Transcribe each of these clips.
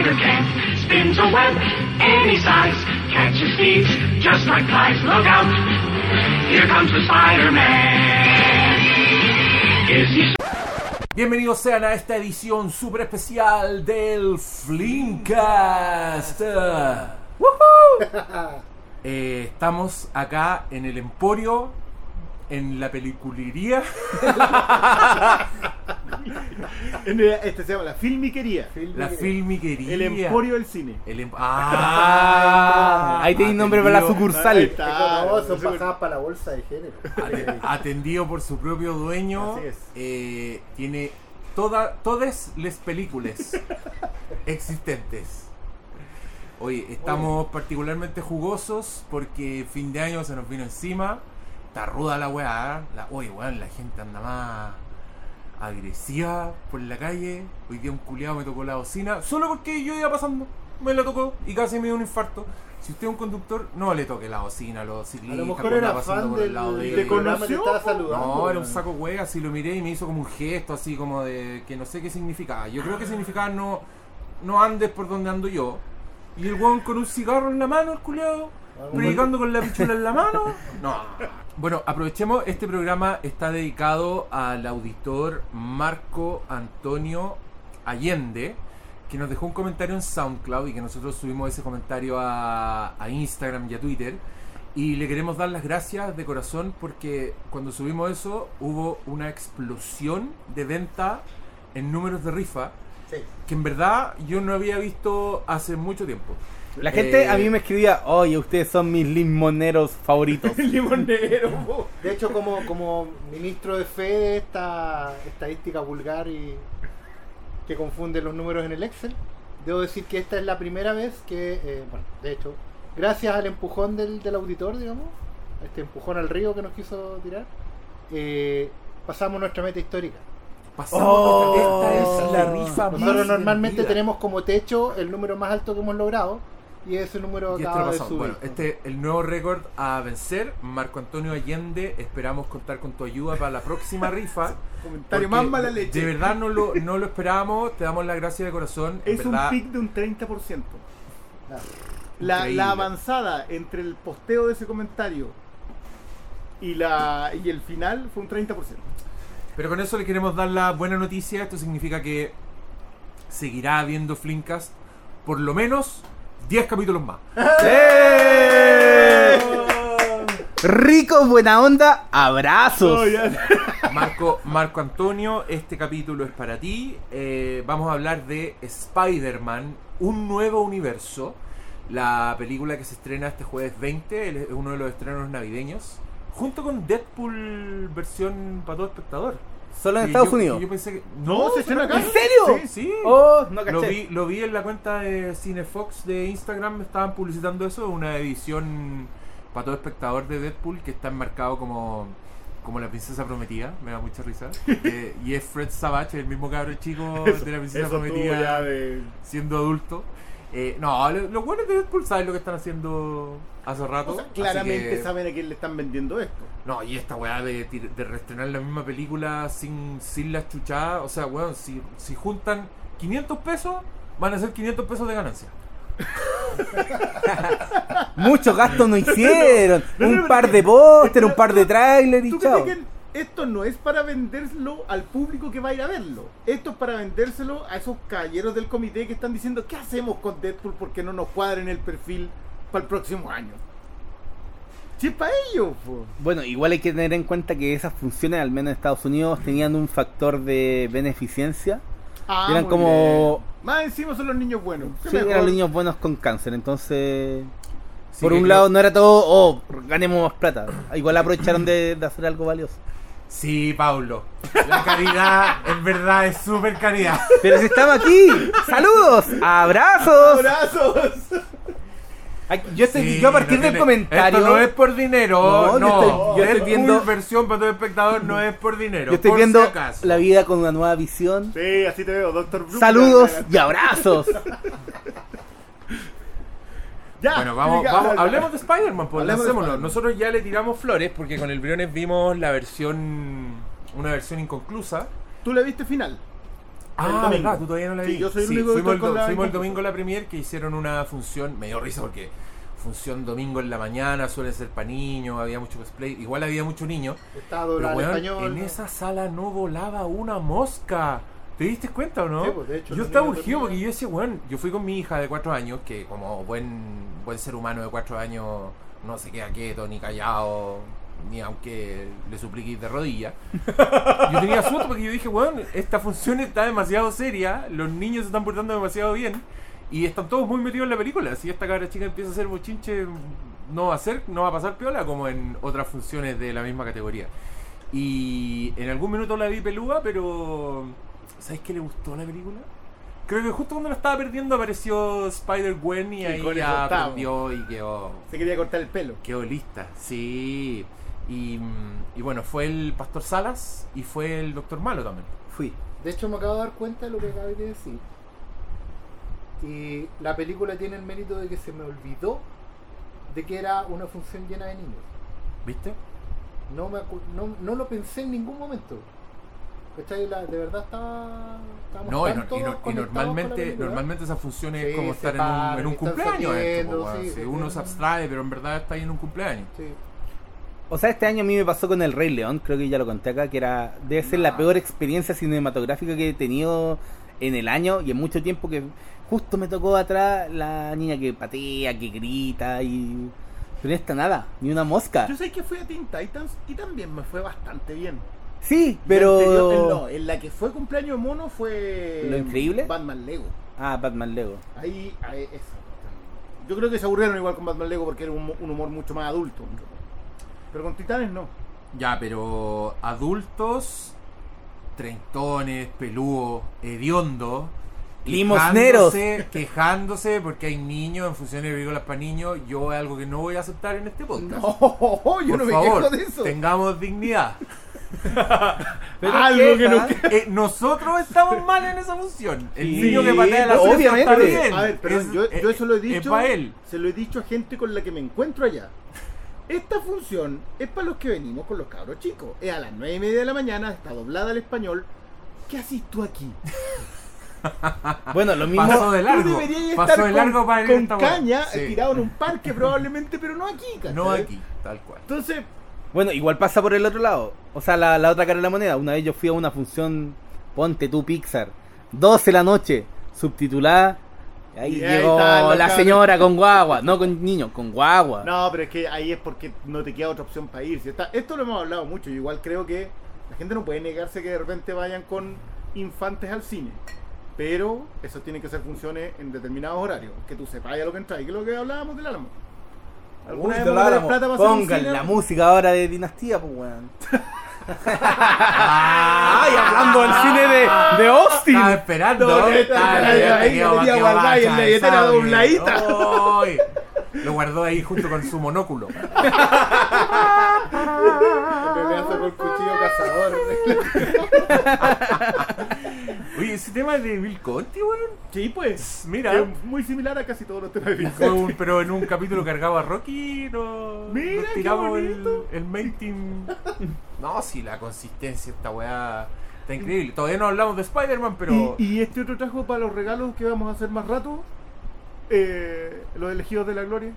spider can. Spins a web any size. Catches thieves just like flies. Look out! Here comes the Spider-Man. Is he Bienvenidos sean a esta edición super especial del Flimcast. Eh, estamos acá en el Emporio, en la peliculería. Este se llama la filmiquería. La filmiquería. El emporio del cine. El em- ah, Ahí tenéis nombre para la atendido- Ahí sucursal. está. no, son para la bolsa de género. ate- Atendido por su propio dueño. Así es. eh, tiene toda, todas las películas existentes. Oye, estamos particularmente jugosos porque fin de año se nos vino encima. Está ruda la weá. ¿eh? La, oye, weón, la gente anda más agresiva por la calle. Hoy día un culiado me tocó la bocina. Solo porque yo iba pasando. Me la tocó y casi me dio un infarto. Si usted es un conductor, no le toque la bocina a los A ciclistas. lo mejor cuando era pasando fan por el lado de estaba saludando. No, era un saco hueá, así lo miré y me hizo como un gesto así como de que no sé qué significaba. Yo creo que significaba no, no andes por donde ando yo. Y el weón con un cigarro en la mano, el culiado, predicando con la pichula en la mano. No. Bueno, aprovechemos, este programa está dedicado al auditor Marco Antonio Allende, que nos dejó un comentario en SoundCloud y que nosotros subimos ese comentario a, a Instagram y a Twitter. Y le queremos dar las gracias de corazón porque cuando subimos eso hubo una explosión de venta en números de rifa Sí. que en verdad yo no había visto hace mucho tiempo. La gente Eh, a mí me escribía, oye, ustedes son mis limoneros favoritos. Limonero. po. De hecho, como, como ministro de fe de esta estadística vulgar y que confunde los números en el Excel, debo decir que esta es la primera vez que, eh, bueno, de hecho, gracias al empujón del, del auditor, digamos, este empujón al río que nos quiso tirar, eh, pasamos nuestra meta histórica. Pasamos Oh, esta es la rifa Nosotros más normalmente tenemos como techo el número más alto que hemos logrado y ese número Y acaba lo de subir. Bueno, este es el nuevo récord a vencer. Marco Antonio Allende, esperamos contar con tu ayuda para la próxima rifa. Comentario más mala leche. De verdad no lo, no lo esperábamos, te damos las gracias de corazón. Es un pic de un 30%. Claro. La, la avanzada entre el posteo de ese comentario y, la, y el final fue un 30%. Pero con eso le queremos dar la buena noticia. Esto significa que seguirá habiendo Flimcast por lo menos 10 capítulos más. ¡Eh! Rico, buena onda, abrazos. Oh. Marco, Marco Antonio, este capítulo es para ti. Eh, vamos a hablar de Spider-Man, un nuevo universo. La película que se estrena este jueves 20, el- es uno de los estrenos navideños. Junto con Deadpool versión para todo espectador. Solo en Y Estados yo- Unidos. Yo pensé que. No, se estrena acá. ¿En serio? Sí, sí. Oh, no Lo vi, lo vi en la cuenta de Cinefox de Instagram, me estaban publicitando eso, una edición para todo espectador de Deadpool que está enmarcado como, como la princesa prometida, me da mucha risa. Eh, y es Fred Savage, el mismo cabro chico de la princesa prometida de... siendo adulto. Eh, no, lo- los buenos de Deadpool saben lo que están haciendo hace rato. O sea, claramente que- saben a quién le están vendiendo esto. no, y esta weá de, de reestrenar la misma película sin, sin las chuchadas, o sea, weón, si, si juntan 500 pesos, van a ser 500 pesos de ganancia. Muchos gastos no hicieron. No, no, un par de póster, un par de trailers y ¿Tú chao. que esto no es para vendérselo al público que va a ir a verlo? Esto es para vendérselo a esos caballeros del comité que están diciendo ¿qué hacemos con Deadpool porque no nos cuadra en el perfil para el próximo año? Si es para ellos, po. Bueno, igual hay que tener en cuenta que esas funciones, al menos en Estados Unidos, tenían un factor de beneficencia. Ah, Eran como- bien. Más encima son los niños buenos. Sí, mejor. eran niños buenos con cáncer, entonces... Sí, por un lado no era todo, oh, ganemos más plata. Igual aprovecharon de, de hacer algo valioso. Sí, Paulo. La caridad, en verdad, es súper caridad. Pero si estamos aquí, saludos, abrazos. ¡Abrazos! Ay, Yo, estoy, Sí, yo a partir no del tiene- comentario... Esto no es por dinero, No, no. yo estoy- yo estoy viendo- versión para todo espectador no es por dinero. Yo estoy por viendo si acaso. la vida con una nueva visión. Sí, así te veo, Doctor Blue. Saludos y abrazos. Ya, Bueno, vamos, vamos, hablemos de Spider-Man, pues lancémoslo. Nosotros ya le tiramos flores porque con el Briones vimos la versión, una versión inconclusa. ¿Tú le viste final? Ah, verdad, tú todavía no la Sí, vi. yo soy el Sí, único que fuimos, el, do- la fuimos el domingo a la premier que hicieron una función, me dio risa porque función domingo en la mañana suele ser para niños, había mucho cosplay, igual había mucho niño. Está Pero weón, español. en ¿no? esa sala no volaba una mosca. ¿Te diste cuenta o no? Sí, pues, de hecho, yo estaba urgido porque yo decía, weón, yo fui con mi hija de cuatro años, que como buen, buen ser humano de cuatro años no se queda quieto ni callado, ni aunque le supliquéis de rodillas. Yo tenía susto porque yo dije, weón, esta función está demasiado seria, los niños se están portando demasiado bien y están todos muy metidos en la película. Si esta cabra chica empieza a hacer bochinche, no va a ser, no va a pasar piola como en otras funciones de la misma categoría. Y en algún minuto la vi pelúa, pero ¿sabes qué le gustó la película? Creo que justo cuando la estaba perdiendo apareció Spider-Gwen y ahí ya aprendió y quedó, Se quería cortar el pelo. quedó lista. Sí. Y, mm, y bueno, fue el Pastor Salas y fue el Doctor Malo también. Fui. De hecho, me acabo de dar cuenta de lo que acabé de decir. Y la película tiene el mérito de que se me olvidó de que era una función llena de niños. ¿Viste? No, me no, no lo pensé en ningún momento. ¿Cachai? La- de verdad estaba. No, y, no- y no- y normalmente, normalmente esas funciones es Sí, como estar en un, en un cumpleaños. esto, sí, uno se abstrae, pero en verdad está ahí en un cumpleaños. Sí. O sea, este año a mí me pasó con El Rey León, creo que ya lo conté acá, que era debe ser la peor experiencia cinematográfica que he tenido en el año y en mucho tiempo que justo me tocó atrás la niña que patea, que grita y... Pero esta nada, ni una mosca. Yo sé que fui a Teen Titans y también me fue bastante bien. Sí, anterior- en- no, pero... en la que fue cumpleaños de mono fue. ¿Lo increíble? Batman Lego. Ah, Batman Lego. Ahí, ahí esa. Yo creo que se aburrieron igual con Batman Lego porque era un, un humor mucho más adulto. Pero con Titanes no. Ya, pero adultos, treintones, peludos, hediondos, Limosneros. quejándose- quejándose porque hay niños en funciones de películas para niños, yo es algo que no voy a aceptar en este podcast. No, yo Por no me favor, quejo de eso. tengamos dignidad. Pero Algo que no. Eh, nosotros estamos mal en esa función. El Sí, niño que patea la pero obviamente. está bien. A ver, perdón, Es- yo, eh, yo eso lo he Es dicho. para él. Se lo he dicho a gente con la que me encuentro allá. Esta función es para los que venimos con los cabros chicos. Es a las nueve y media de la mañana, está doblada al español. ¿Qué haces tú aquí? Bueno, lo mismo... Pasó de Tú largo. deberías Pasó estar de largo con, para ir con esta weá. caña Sí. tirado en un parque probablemente, pero no aquí, ¿cachai? No aquí, tal cual. Entonces, Bueno, igual pasa por el otro lado. O sea, la, la otra cara de la moneda. Una vez yo fui a una función, ponte tú Pixar, 12 de la noche, subtitulada. Ahí Y llegó la señora con guagua, no con niños, con guagua. no, pero es que ahí es porque no te queda otra opción para ir. Si está, esto lo hemos hablado mucho. Yo igual creo que la gente no puede negarse que de repente vayan con infantes al cine. Pero eso tiene que ser funciones en determinados horarios. Que tú sepas ya lo que entra. Y que es lo que hablábamos del Álamo. ¿Alguna vez Uy, vamos a tener plata para Pongan la música ahora de Dinastía, pues weón. Ay, hablando del cine de, de Austin. Estaba esperando. Ahí, la la Lo guardó ahí junto con su monóculo. Realidad sacó el cuchillo cazador. Oye, ese tema es de Bill Conti, weón. Sí, pues. Mira. Es muy similar a casi todos los temas de Bill un- pero en un capítulo cargado a Rocky, no, Mira, nos qué tiramos el, bonito. el main team. No, sí, la consistencia, esta weá está increíble. Todavía no hablamos de Spider-Man, pero. Y, y este otro trajo para los regalos que vamos a hacer más rato. Eh, los elegidos de la gloria.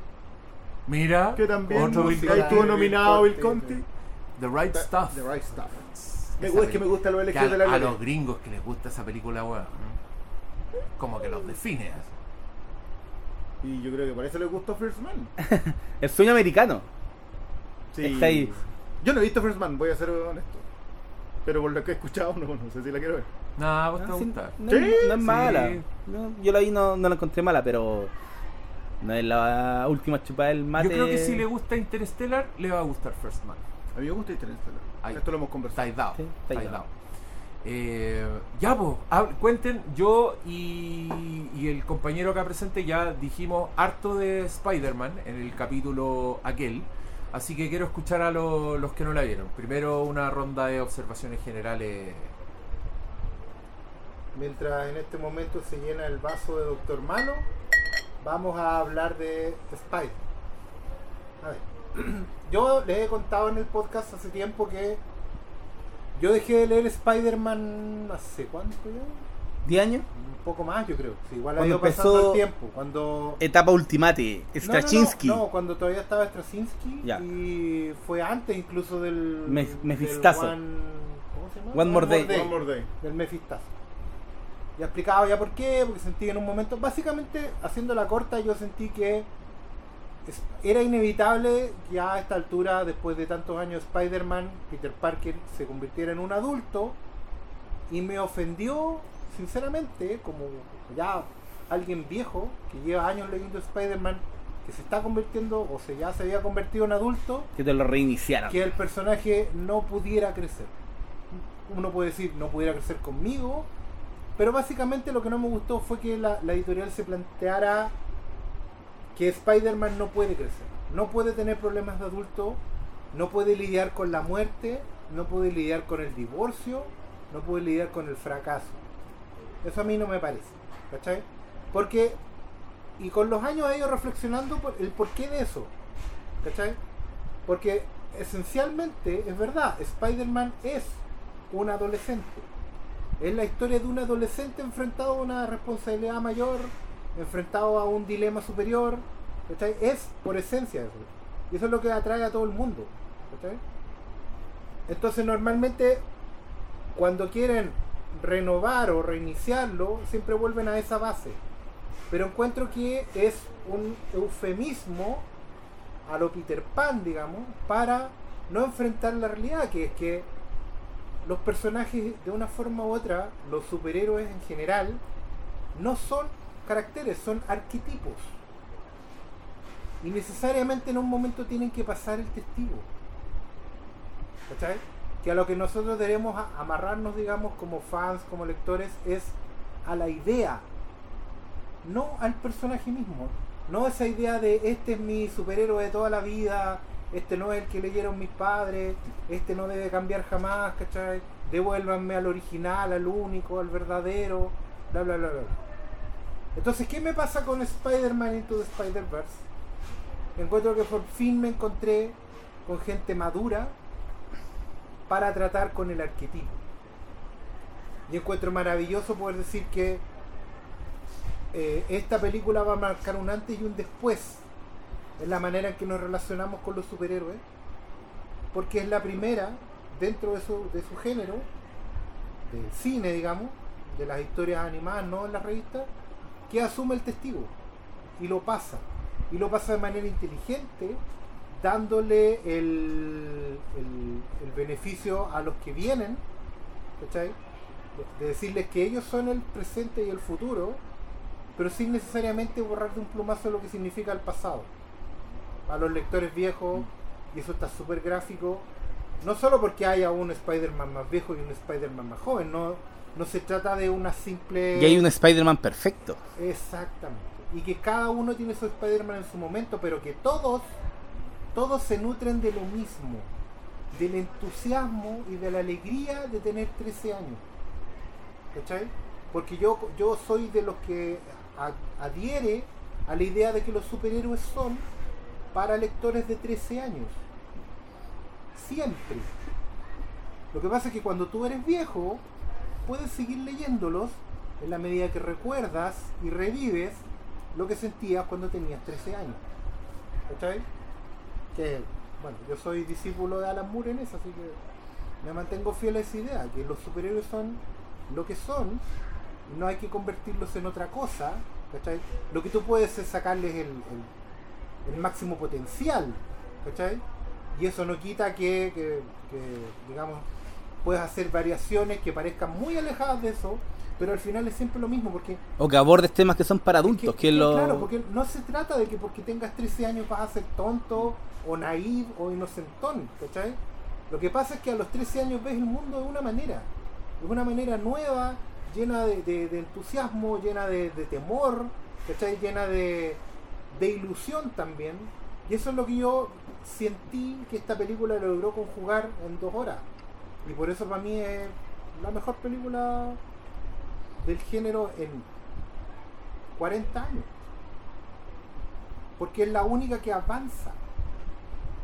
Mira, Que también otro Bill ahí Conti. estuvo nominado Bill Conti, Conti. The Right Stuff. The Right Stuff. Me Esa gusta, es que me gusta los Que elegidos a, de la a gloria. los gringos que les gusta esa película, weón. Como que los define. así. Y yo creo que por eso les gustó First Man. El sueño americano. Sí. Está ahí. Yo no he visto First Man, voy a ser honesto. Pero por lo que he escuchado, no, no sé si la quiero ver. Nah, vos te va Ah, a sí, gustar. no, Sí, no es sí. mala. No, yo la vi, no, no la encontré mala, pero no es la última chupada del mate. Yo creo que si le gusta Interstellar, le va a gustar First Man. A mí me gusta Interstellar. Esto lo hemos conversado. Estáis dado. Sí, estáis estáis dado. dado. Eh, ya, pues, cuenten, yo y, y el compañero acá presente ya dijimos harto de Spider-Man en el capítulo aquel. Así que quiero escuchar a lo- los que no la vieron. Primero una ronda de observaciones generales. Mientras en este momento se llena el vaso de Doctor Malo, vamos a hablar de Spider. A ver, yo les he contado en el podcast hace tiempo que yo dejé de leer Spider-Man hace cuánto ya? ¿10 años? Un poco más, yo creo. Sí, igual ha Cuando ido pasando empezó- el tiempo. Cuando. Etapa Ultimate, Straczynski. No, no, no, cuando todavía estaba Straczynski Ya. y fue antes incluso del. Me- del Mefistazo. One- ¿Cómo se llama? One More Day. One more day. del Mefistazo. Ya explicaba ya por qué, porque sentí en un momento, básicamente haciendo la corta, yo sentí que era inevitable que a esta altura, después de tantos años, Spider-Man, Peter Parker, se convirtiera en un adulto y me ofendió, sinceramente, como ya alguien viejo que lleva años leyendo Spider-Man, que se está convirtiendo o se ya se había convertido en adulto, Que te lo reiniciaron. que el personaje no pudiera crecer. Uno puede decir, no pudiera crecer conmigo, pero básicamente lo que no me gustó fue que la, la editorial se planteara que Spider-Man no puede crecer, no puede tener problemas de adulto, no puede lidiar con la muerte, no puede lidiar con el divorcio, no puede lidiar con el fracaso. Eso a mí no me parece, ¿cachai? Porque, y con los años he ido reflexionando por el porqué de eso, ¿cachai? Porque esencialmente, es verdad, Spider-Man es un adolescente. Es la historia de un adolescente enfrentado a una responsabilidad mayor, enfrentado a un dilema superior. Es por esencia eso. Y eso es lo que atrae a todo el mundo. Entonces normalmente cuando quieren renovar o reiniciarlo, siempre vuelven a esa base. Pero encuentro que es un eufemismo a lo Peter Pan, digamos, para no enfrentar la realidad, que es que los personajes, de una forma u otra, los superhéroes en general, no son caracteres, son arquetipos. Y necesariamente en un momento tienen que pasar el testigo. ¿Cachai? Que a lo que nosotros debemos amarrarnos, digamos, como fans, como lectores, es a la idea, no al personaje mismo. No esa idea de este es mi superhéroe de toda la vida, este no es el que leyeron mis padres, este no debe cambiar jamás, ¿cachai? Devuélvanme al original, al único, al verdadero, bla bla bla bla. Entonces, ¿qué me pasa con Spider-Man Into the Spider-Verse? Encuentro que por fin me encontré con gente madura para tratar con el arquetipo. Y encuentro maravilloso poder decir que eh, esta película va a marcar un antes y un después en la manera en que nos relacionamos con los superhéroes, porque es la primera dentro de su, de su género, del cine, digamos, de las historias animadas, no en las revistas, que asume el testigo y lo pasa, y lo pasa de manera inteligente, dándole el, el- beneficio a los que vienen, ¿cachai? De- de decirles que ellos son el presente y el futuro, pero sin necesariamente borrar de un plumazo lo que significa el pasado. A los lectores viejos, y eso está súper gráfico, no solo porque haya un Spider-Man más viejo y un Spider-Man más joven, no, no se trata de una simple... Y hay un Spider-Man perfecto. Exactamente. Y que cada uno tiene su Spider-Man en su momento, pero que todos, todos se nutren de lo mismo, del entusiasmo y de la alegría de tener 13 años. ¿Cachai? Porque yo, yo soy de los que adhiere a la idea de que los superhéroes son para lectores de 13 años. Siempre. Lo que pasa es que cuando tú eres viejo, puedes seguir leyéndolos en la medida que recuerdas y revives lo que sentías cuando tenías 13 años. ¿Cachai? Que, bueno, yo soy discípulo de Alan Moore en eso, así que me mantengo fiel a esa idea, que los superhéroes son lo que son, no hay que convertirlos en otra cosa, ¿cachai? Lo que tú puedes es sacarles el, máximo potencial, ¿cachai? Y eso no quita que, digamos, puedes hacer variaciones que parezcan muy alejadas de eso, pero al final es siempre lo mismo, porque O que abordes temas que son para es adultos, que- que, es que, lo... Claro, porque no se trata de que porque tengas 13 años vas a ser tonto o naive o inocentón, ¿cachai? Lo que pasa es que a los 13 años ves el mundo de una manera, de una manera nueva, llena de, de- de entusiasmo, llena de, de temor, ¿cachai? Llena de, de ilusión también. Y eso es lo que yo sentí que esta película logró conjugar en dos horas. Y por eso para mí es la mejor película del género en 40 años. Porque es la única que avanza.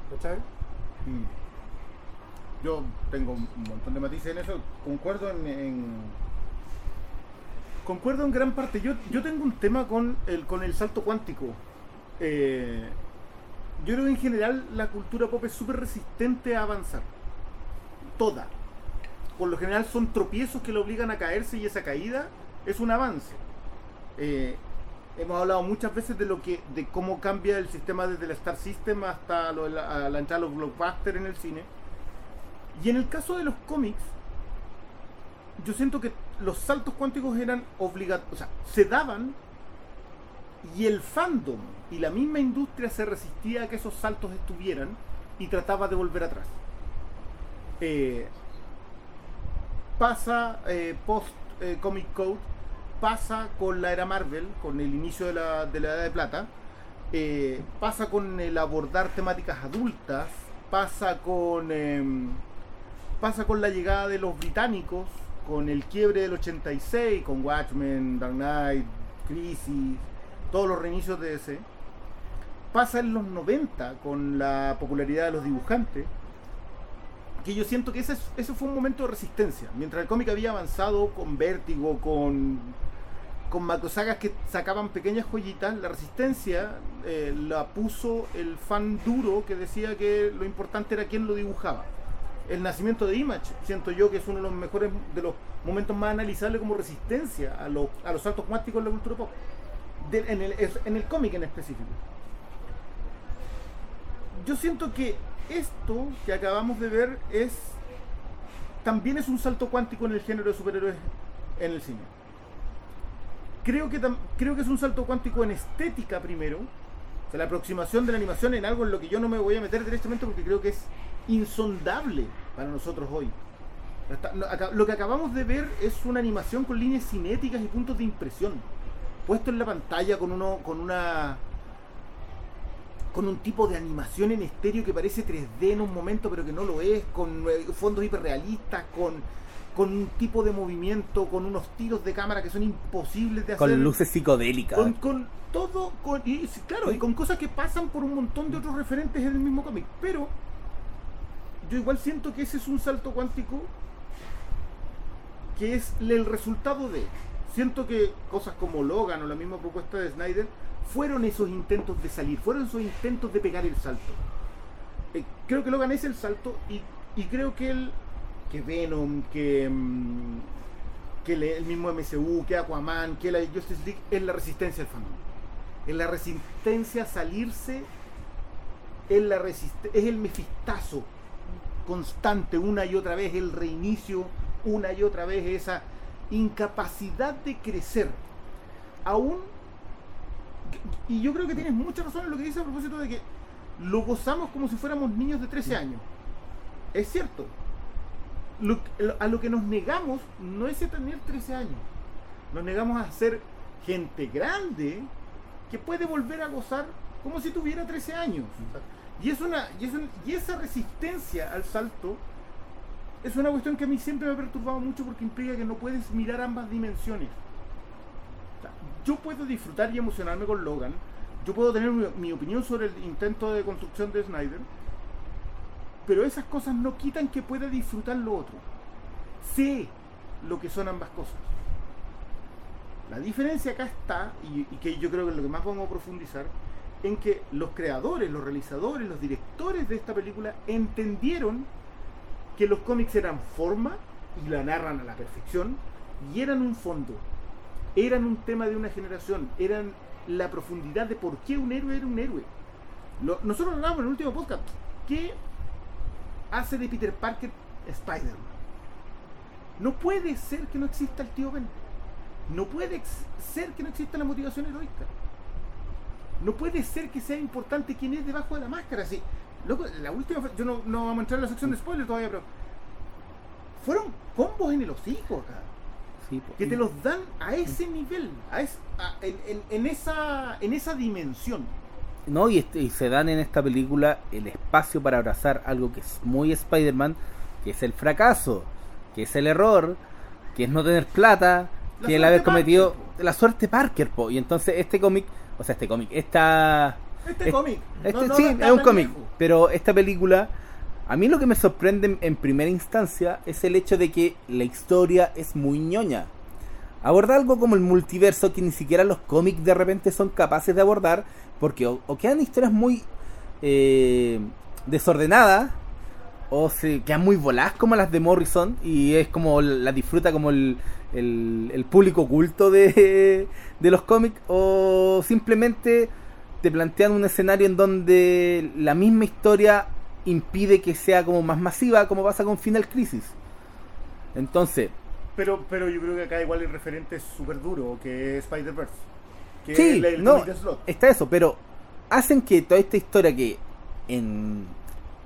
¿Cachai? Mm. Yo tengo un montón de matices en eso. Concuerdo en, Concuerdo en gran parte. Yo, yo tengo un tema con el, con el salto cuántico. Eh, yo creo que en general la cultura pop es súper resistente a avanzar. Toda. Por lo general son tropiezos que le obligan a caerse y esa caída es un avance. Eh, hemos hablado muchas veces de lo que de cómo cambia el sistema desde el Star System hasta lo la, la entrada de los blockbusters en el cine. Y en el caso de los cómics, yo siento que los saltos cuánticos eran obligatorios, o sea, se daban y el fandom y la misma industria se resistía a que esos saltos estuvieran y trataba de volver atrás. Eh, pasa eh, post eh, Comic Code, pasa con la era Marvel, con el inicio de la, de la Edad de Plata, pasa con el abordar temáticas adultas, pasa con em, pasa con la llegada de los británicos, con el quiebre del 86, con Watchmen, Dark Knight, Crisis, todos los reinicios de ese. Pasa en los 90 con la popularidad de los dibujantes, que yo siento que ese, es- ese fue un momento de resistencia. Mientras el cómic había avanzado con Vértigo, con, con que sacaban pequeñas joyitas, la resistencia eh, la puso el fan duro que decía que lo importante era quién lo dibujaba. El nacimiento de Image, siento yo que es uno de los mejores, de los momentos más analizables como resistencia a, los a los saltos cuánticos de la cultura pop. En el, en el cómic en específico. Yo siento que esto que acabamos de ver es también es un salto cuántico en el género de superhéroes en el cine. Creo que, creo que es un salto cuántico en estética primero. O sea, la aproximación de la animación en algo en lo que yo no me voy a meter directamente porque creo que es insondable para nosotros hoy. Lo que acabamos de ver es una animación con líneas cinéticas y puntos de impresión. Puesto en la pantalla con uno, con una con un tipo de animación en estéreo que parece 3D en un momento pero que no lo es, con eh, fondos hiperrealistas, con, con un tipo de movimiento, con unos tiros de cámara que son imposibles de hacer. Con luces psicodélicas. Con, con todo, con, y, claro, y con cosas que pasan por un montón de otros referentes en el mismo cómic. Pero yo igual siento que ese es un salto cuántico que es el resultado de. Siento que cosas como Logan o la misma propuesta de Snyder fueron esos intentos de salir, fueron esos intentos de pegar el salto. Eh, creo que Logan es el salto y, creo que el que Venom, que, mm, el mismo MCU, que Aquaman, que la Justice League es la resistencia al fandom. Es la resistencia a salirse, es, es el mefistazo constante una y otra vez, el reinicio una y otra vez, esa incapacidad de crecer. Aún, y yo creo que tienes mucha razón en lo que dices a propósito de que lo gozamos como si fuéramos niños de 13 años. Es cierto. Lo- a lo que nos negamos no es a tener 13 años. Nos negamos a ser gente grande que puede volver a gozar como si tuviera 13 años. Y, es una, y, es un- y esa resistencia al salto es una cuestión que a mí siempre me ha perturbado mucho porque implica que no puedes mirar ambas dimensiones. Yo puedo disfrutar y emocionarme con Logan, yo puedo tener mi, mi opinión sobre el intento de construcción de Snyder, pero esas cosas no quitan que pueda disfrutar lo otro. Sé lo que son ambas cosas. La diferencia acá está, y, y que yo creo que es lo que más vamos a profundizar, en que los creadores, los realizadores, los directores de esta película entendieron que los cómics eran forma y la narran a la perfección y eran un fondo, eran un tema de una generación, eran la profundidad de por qué un héroe era un héroe. Lo- nosotros hablábamos en el último podcast, ¿qué hace de Peter Parker Spider-Man? No puede ser que no exista el tío Ben. No puede ser que no exista la motivación heroica. No puede ser que sea importante quién es debajo de la máscara. Sí, loco, la última, yo no, no vamos a entrar en la sección de spoilers todavía, pero fueron combos en el hocico acá Sí, que te los dan a ese nivel, a es- a- en, en- en esa, en esa dimensión. No, y, este- y se dan en esta película el espacio para abrazar algo que es muy Spider-Man, que es el fracaso, que es el error, que es no tener plata, La que el haber cometido Parker, la suerte Parker, po. Y entonces este cómic, o sea, este cómic, esta... Este Es- cómic. este- no- no sí, es un cómic, pero esta película, a mí lo que me sorprende en, primera instancia es el hecho de que la historia es muy ñoña. aborda algo como el multiverso que ni siquiera los cómics de repente son capaces de abordar, porque o, o quedan historias muy eh, desordenadas, o se quedan muy voladas como las de Morrison, y es como la disfruta como el, público oculto de, de los cómics, o simplemente te plantean un escenario en donde la misma historia impide que sea como más masiva, como pasa con Final Crisis. Entonces, Pero, pero yo creo que acá igual el referente es súper duro, que es Spider-Verse. Que Sí, es el- no, está eso, pero hacen que toda esta historia que en,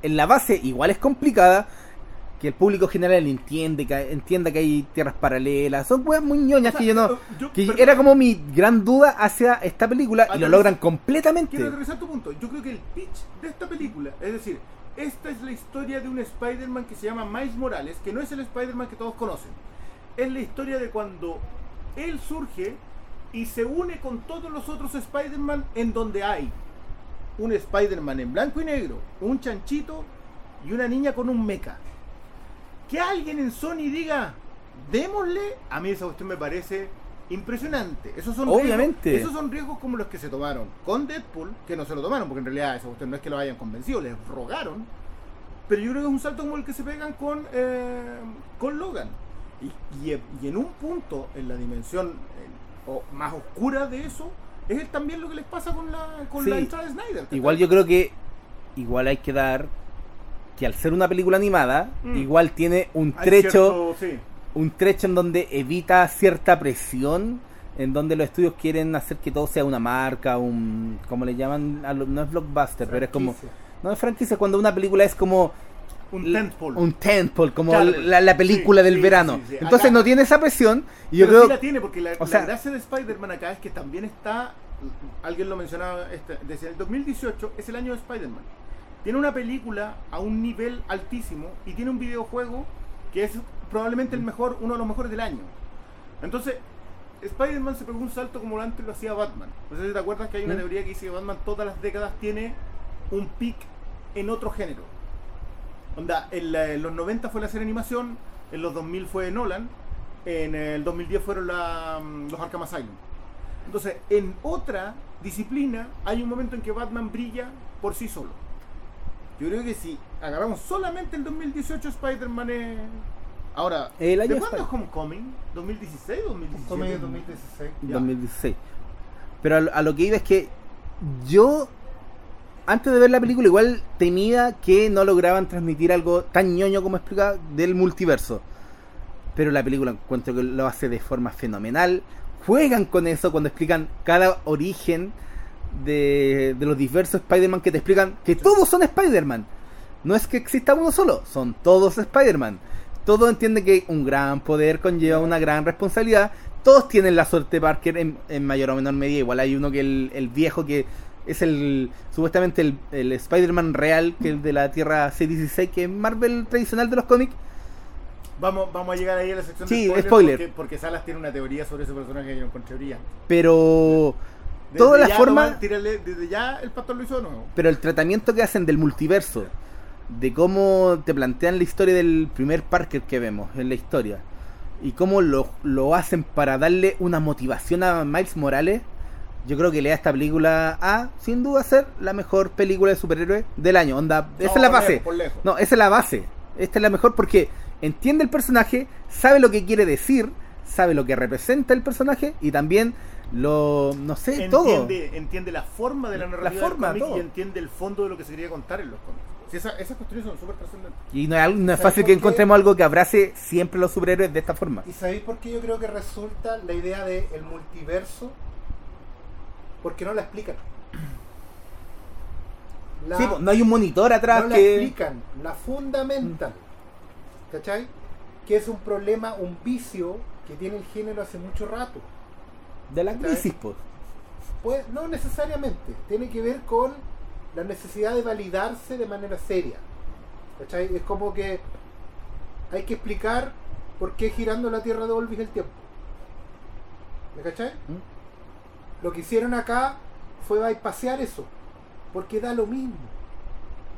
en la base igual es complicada, que el público general entiende, que, entienda que hay tierras paralelas, son weas muy ñoñas O sea, que yo no... yo- que era como mi gran duda hacia esta película y lo logran completamente. Quiero regresar a tu punto. Yo creo que el pitch de esta película, es decir, esta es la historia de un Spider-Man que se llama Miles Morales, que no es el Spider-Man que todos conocen. Es la historia de cuando él surge y se une con todos los otros Spider-Man en donde hay un Spider-Man en blanco y negro, un chanchito y una niña con un mecha. Que alguien en Sony diga, démosle, a mí esa cuestión me parece impresionante. Esos son Obviamente. riesgos- esos son riesgos como los que se tomaron con Deadpool, que no se lo tomaron, porque en realidad esa cuestión no es que lo hayan convencido, les rogaron. Pero yo creo que es un salto como el que se pegan con, eh, con Logan. Y, y- y en un punto, en la dimensión eh, o más oscura de eso, es también lo que les pasa con la, con Sí. la entrada de Snyder. Igual yo creo que igual hay que dar que al ser una película animada, Mm. igual tiene un trecho cierto- sí. Un trecho en donde evita cierta presión, en donde los estudios quieren hacer que todo sea una marca, un como le llaman, no es blockbuster, pero es como no es franquicia cuando una película es como Un tentpole. un tentpole, como Claro, la, la película sí, del sí, verano. sí. Entonces Acá- no tiene esa presión y yo Pero creo la tiene, porque la, la sea- gracia de Spider-Man acá es que también está, alguien lo mencionaba, este, desde el 2018 es el año de Spider-Man. Tiene una película a un nivel altísimo y tiene un videojuego que es probablemente el mejor, uno de los mejores del año. Entonces, Spider-Man se pegó un salto como antes lo hacía Batman. No sé si te acuerdas que hay una ¿Mm? teoría que dice que Batman todas las décadas tiene un pic en otro género. Onda, en, la- en los 90 fue la serie animación, en los 2000 fue Nolan, en el 2010 fueron la, mm, los Arkham Asylum. Entonces, en otra disciplina hay un momento en que Batman brilla por sí solo. Yo creo que si agarramos solamente el 2018, Spider-Man es... Ahora, El año ¿de cuándo es Homecoming? ¿2016 o 2017? Comedia 2016. Ya. 2016. Pero a, lo- a lo que iba es que yo antes de ver la película igual temía que no lograban transmitir algo tan ñoño como explica del multiverso. Pero la película encuentro que lo hace de forma fenomenal. Juegan con eso cuando explican cada origen de, de los diversos Spider-Man que te explican que todos son Spider-Man. No es que exista uno solo, son todos Spider-Man. Todos entienden que un gran poder conlleva una gran responsabilidad. Todos tienen la suerte de Parker en, en mayor o menor medida. Igual hay uno que el, el viejo que es el supuestamente el, el Spider-Man real, que es de la Tierra C16, que es Marvel tradicional de los cómics. Vamos, vamos a llegar ahí a la sección Sí, de spoilers spoiler. Porque, porque Salas tiene una teoría sobre ese personaje que yo encontré brillante. Pero Desde toda la forma, tírale- desde ya el pastor lo hizo nuevo. pero el tratamiento que hacen del multiverso, de cómo te plantean la historia del primer Parker que vemos en la historia, y cómo lo, lo hacen para darle una motivación a Miles Morales, yo creo que le da esta película a, sin duda, ser la mejor película de superhéroes del año. Onda, esa No, es la base. lejos, por lejos. No, esa es la base. Esta es la mejor porque entiende el personaje, sabe lo que quiere decir, sabe lo que representa el personaje y también lo, no sé, todo. entiende, la forma de la La narrativa forma, del cómic todo. y entiende el fondo de lo que se quería contar en los cómics. Sí, esa- esas cuestiones son súper trascendentes. Y no es, algo- no es ¿Sabes fácil que encontremos algo que abrace siempre los superhéroes de esta forma. ¿Y sabéis por qué yo creo que resulta la idea del multiverso? Porque no la explican. La- Sí, pues, no hay un monitor atrás no la explican, la fundamental. ¿Cachai? Que es un problema, un vicio que tiene el género hace mucho rato. De la crisis, pues. Pues no necesariamente, tiene que ver con la necesidad de validarse de manera seria. ¿Cachai? Es como que hay que explicar por qué girando la Tierra de Olvis el tiempo. ¿Me cachai? ¿Mm? Lo que hicieron acá fue bypasear eso, porque da lo mismo.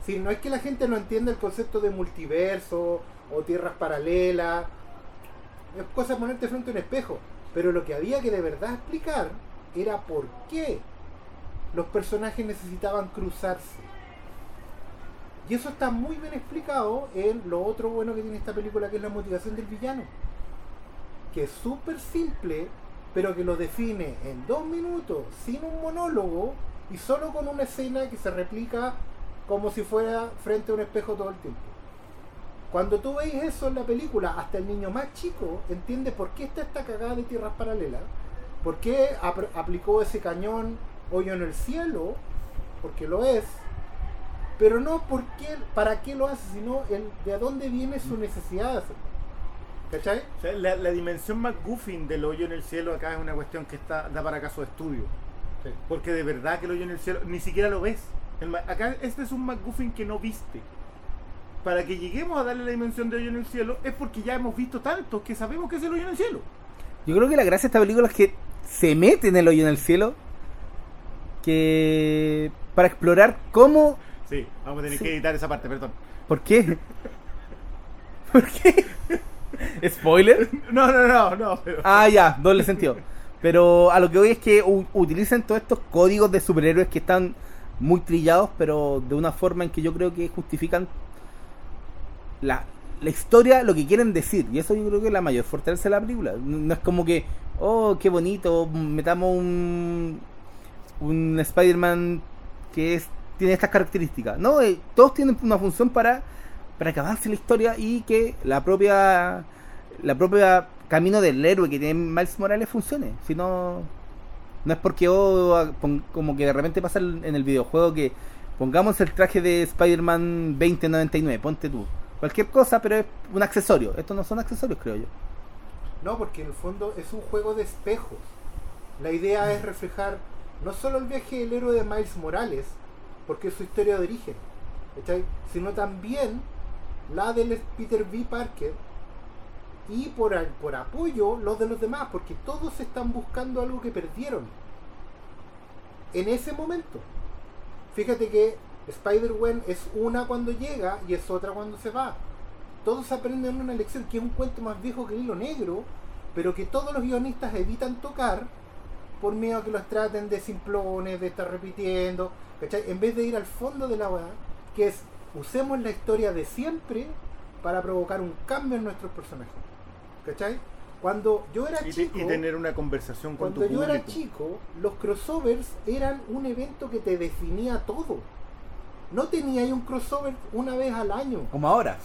Si no es que la gente no entienda el concepto de multiverso o tierras paralelas, es cosa de ponerte frente a un espejo. Pero lo que había que de verdad explicar era por qué los personajes necesitaban cruzarse. Y eso está muy bien explicado en lo otro bueno que tiene esta película, que es la motivación del villano. Que es súper simple, pero que lo define en dos minutos, sin un monólogo y solo con una escena que se replica como si fuera frente a un espejo todo el tiempo. Cuando tú veis eso en la película, hasta el niño más chico entiende por qué está esta cagada de tierras paralelas, por qué ap- aplicó ese cañón hoyo en el cielo, porque lo es, pero no por qué, para qué lo hace, sino el, de dónde viene su necesidad de hacerlo. ¿Cachai? O sea, la, la dimensión McGuffin del hoyo en el cielo acá es una cuestión que está da para caso de estudio. Sí. Porque de verdad que el hoyo en el cielo ni siquiera lo ves. El acá este es un McGuffin que no viste. Para que lleguemos a darle la dimensión de hoyo en el cielo es porque ya hemos visto tantos que sabemos que es el hoyo en el cielo. Yo creo que la gracia de esta película es que se mete en el hoyo en el cielo. Que. Para explorar cómo. Sí, vamos a tener Sí. que editar esa parte, perdón. ¿Por qué? ¿Por qué? ¿Spoiler? No, no, no, no. Pero... Ah, ya, doble sentido. Pero a lo que voy es que u- utilizan todos estos códigos de superhéroes que están muy trillados, pero de una forma en que yo creo que justifican la, la historia, lo que quieren decir. Y eso yo creo que es la mayor fortaleza de la película. No no es como que, oh, qué bonito, metamos un, un Spider-Man que es, tiene estas características. No, eh, todos tienen una función para, para que avance la historia y que la propia la propia camino del héroe que tiene Miles Morales funcione. Si no, no es porque oh, ah, como que de repente pasa en el videojuego que pongamos el traje de Spider-Man 2099, ponte tú. Cualquier cosa, pero es un accesorio. Estos no son accesorios, creo yo. No, porque en el fondo es un juego de espejos. La idea es reflejar no solo el viaje del héroe de Miles Morales, porque es su historia de origen, ¿cachai? sino también la del Peter B. Parker y por, por apoyo los de los demás, porque todos están buscando algo que perdieron en ese momento. Fíjate que Spider-Gwen es una cuando llega y es otra cuando se va. Todos aprenden una lección que es un cuento más viejo que el hilo negro, pero que todos los guionistas evitan tocar por miedo a que los traten de simplones, de estar repitiendo, ¿cachai? En vez de ir al fondo de la weá, que es usemos la historia de siempre para provocar un cambio en nuestros personajes. ¿Cachai? Cuando yo era Y, te- chico, y tener una conversación con cuando tu yo era chico, los crossovers eran un evento que te definía todo. No tenía ahí un crossover una vez al año. Como ahora.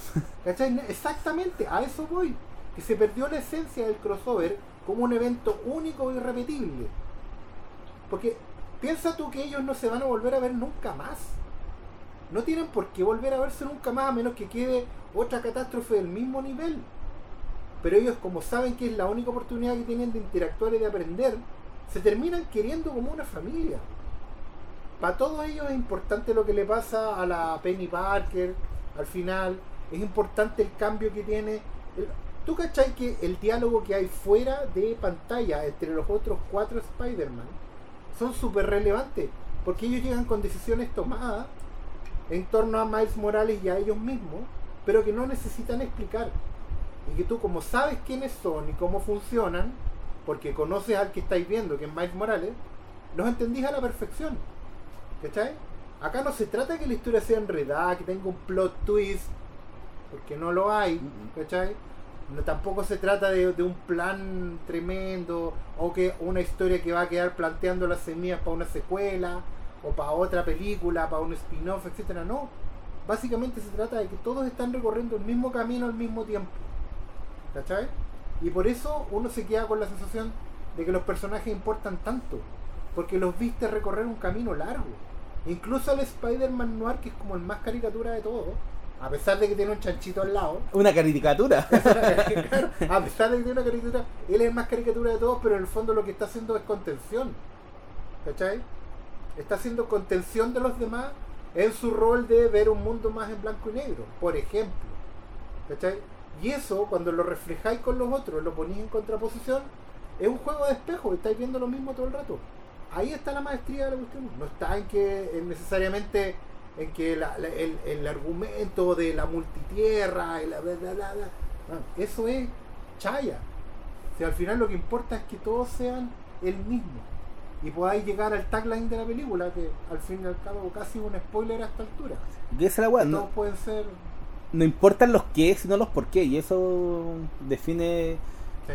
¿Cachai? Exactamente, a eso voy. Que se perdió la esencia del crossover como un evento único e irrepetible. Porque piensa tú que ellos no se van a volver a ver nunca más. No tienen por qué volver a verse nunca más a menos que quede otra catástrofe del mismo nivel. Pero ellos como saben que es la única oportunidad que tienen de interactuar y de aprender, se terminan queriendo como una familia. Para todos ellos es importante lo que le pasa a la Penny Parker al final, es importante el cambio que tiene. ¿Tú cachai que el diálogo que hay fuera de pantalla entre los otros cuatro Spider-Man son súper relevantes? Porque ellos llegan con decisiones tomadas en torno a Miles Morales y a ellos mismos, pero que no necesitan explicar. Y que tú como sabes quiénes son y cómo funcionan, porque conoces al que estáis viendo, que es Miles Morales, los entendís a la perfección. ¿Cachai? Acá no se trata de que la historia sea enredada, que tenga un plot twist, porque no lo hay, ¿cachai? No, tampoco se trata de, un plan tremendo o que una historia que va a quedar planteando las semillas para una secuela o para otra película, para un spin-off, etcétera. No. Básicamente se trata de que todos están recorriendo el mismo camino al mismo tiempo. ¿Cachai? Y por eso uno se queda con la sensación de que los personajes importan tanto. Porque los viste recorrer un camino largo. Incluso el Spider-Man Noir, que es como el más caricatura de todos, a pesar de que tiene un chanchito al lado, Una caricatura. Claro, a pesar de que tiene una caricatura, él es más caricatura de todos, pero en el fondo lo que está haciendo es contención. ¿Cachai? Está haciendo contención de los demás en su rol de ver un mundo más en blanco y negro, por ejemplo. ¿Cachai? Y eso, cuando lo reflejáis con los otros, lo ponéis en contraposición, es un juego de espejo, estáis viendo lo mismo todo el rato. Ahí está la maestría de la cuestión. No está en que en necesariamente en que la- la- el, el argumento de la multitierra y la bla, bla, bla, bla. No, eso es chaya. Si al final lo que importa es que todos sean el mismo. Y podáis llegar al tagline de la película, que al fin y al cabo casi un spoiler a esta altura. Y esa es la Todos no, pueden ser. no importan los qué, sino los por qué. Y eso define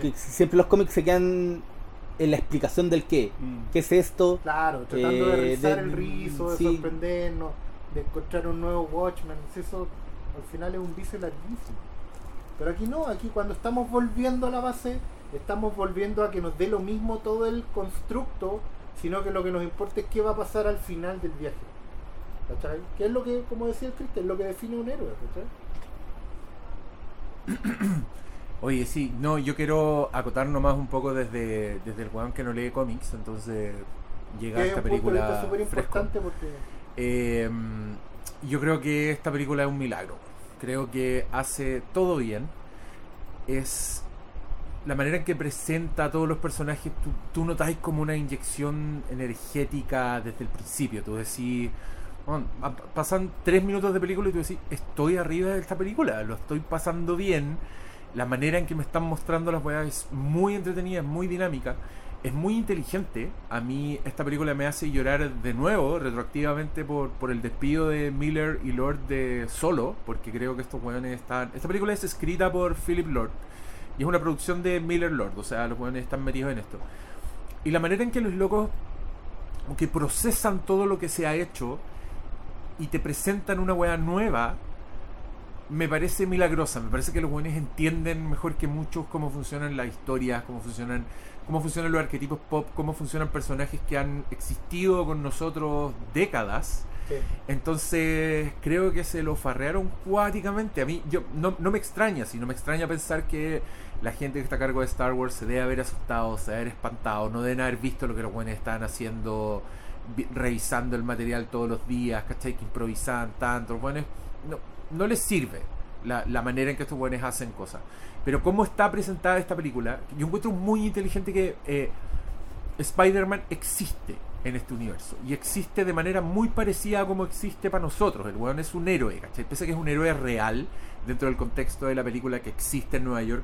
sí, que siempre los cómics se quedan en la explicación del qué. Mm. ¿Qué es esto? Claro, tratando Eh, de rizar de- el rizo, de sí. sorprendernos, de encontrar un nuevo Watchman. Si Eso al final es un vicio larguísimo. Pero aquí no, aquí cuando estamos volviendo a la base, estamos volviendo a que nos dé lo mismo todo el constructo, sino que lo que nos importa es qué va a pasar al final del viaje. ¿Cachai? Que es lo que, como decía el Cristian, lo que define un héroe. ¿cachai? Oye, sí, no, yo quiero acotar nomás un poco desde, desde el weón que no lee cómics, entonces llega Que es esta película súper fresco. importante porque Eh, yo creo que esta película es un milagro. Creo que hace todo bien. Es la manera en que presenta a todos los personajes. Tú, tú notáis como una inyección energética desde el principio. Tú decís, pasan tres minutos de película y tú decís, estoy arriba de esta película, lo estoy pasando bien. La manera en que me están mostrando las weas es muy entretenida, es muy dinámica, es muy inteligente. A mí esta película me hace llorar de nuevo, retroactivamente, por, por el despido de Miller y Lord de Solo, porque creo que estos weones están... Esta película es escrita por Philip Lord y es una producción de Miller Lord, o sea, los weones están metidos en esto. Y la manera en que los locos como que procesan todo lo que se ha hecho y te presentan una wea nueva, me parece milagrosa. Me parece que los buenos entienden mejor que muchos cómo funcionan las historias, cómo funcionan, cómo funcionan los arquetipos pop, cómo funcionan personajes que han existido con nosotros décadas. sí, Entonces creo que se lo farrearon cuáticamente. A mí yo no, no me extraña, sino me extraña pensar que la gente que está a cargo de Star Wars se debe haber asustado, se debe haber espantado, no deben haber visto lo que los buenos están haciendo, vi- revisando el material todos los días, ¿cachai? Que improvisaban tanto. Los buenos no, no les sirve la, la manera en que estos buenos hacen cosas. Pero cómo está presentada esta película, yo encuentro muy inteligente que eh, Spider-Man existe en este universo. Y existe de manera muy parecida a como existe para nosotros. El weón es un héroe, ¿cachai? Pese a que es un héroe real dentro del contexto de la película que existe en Nueva York.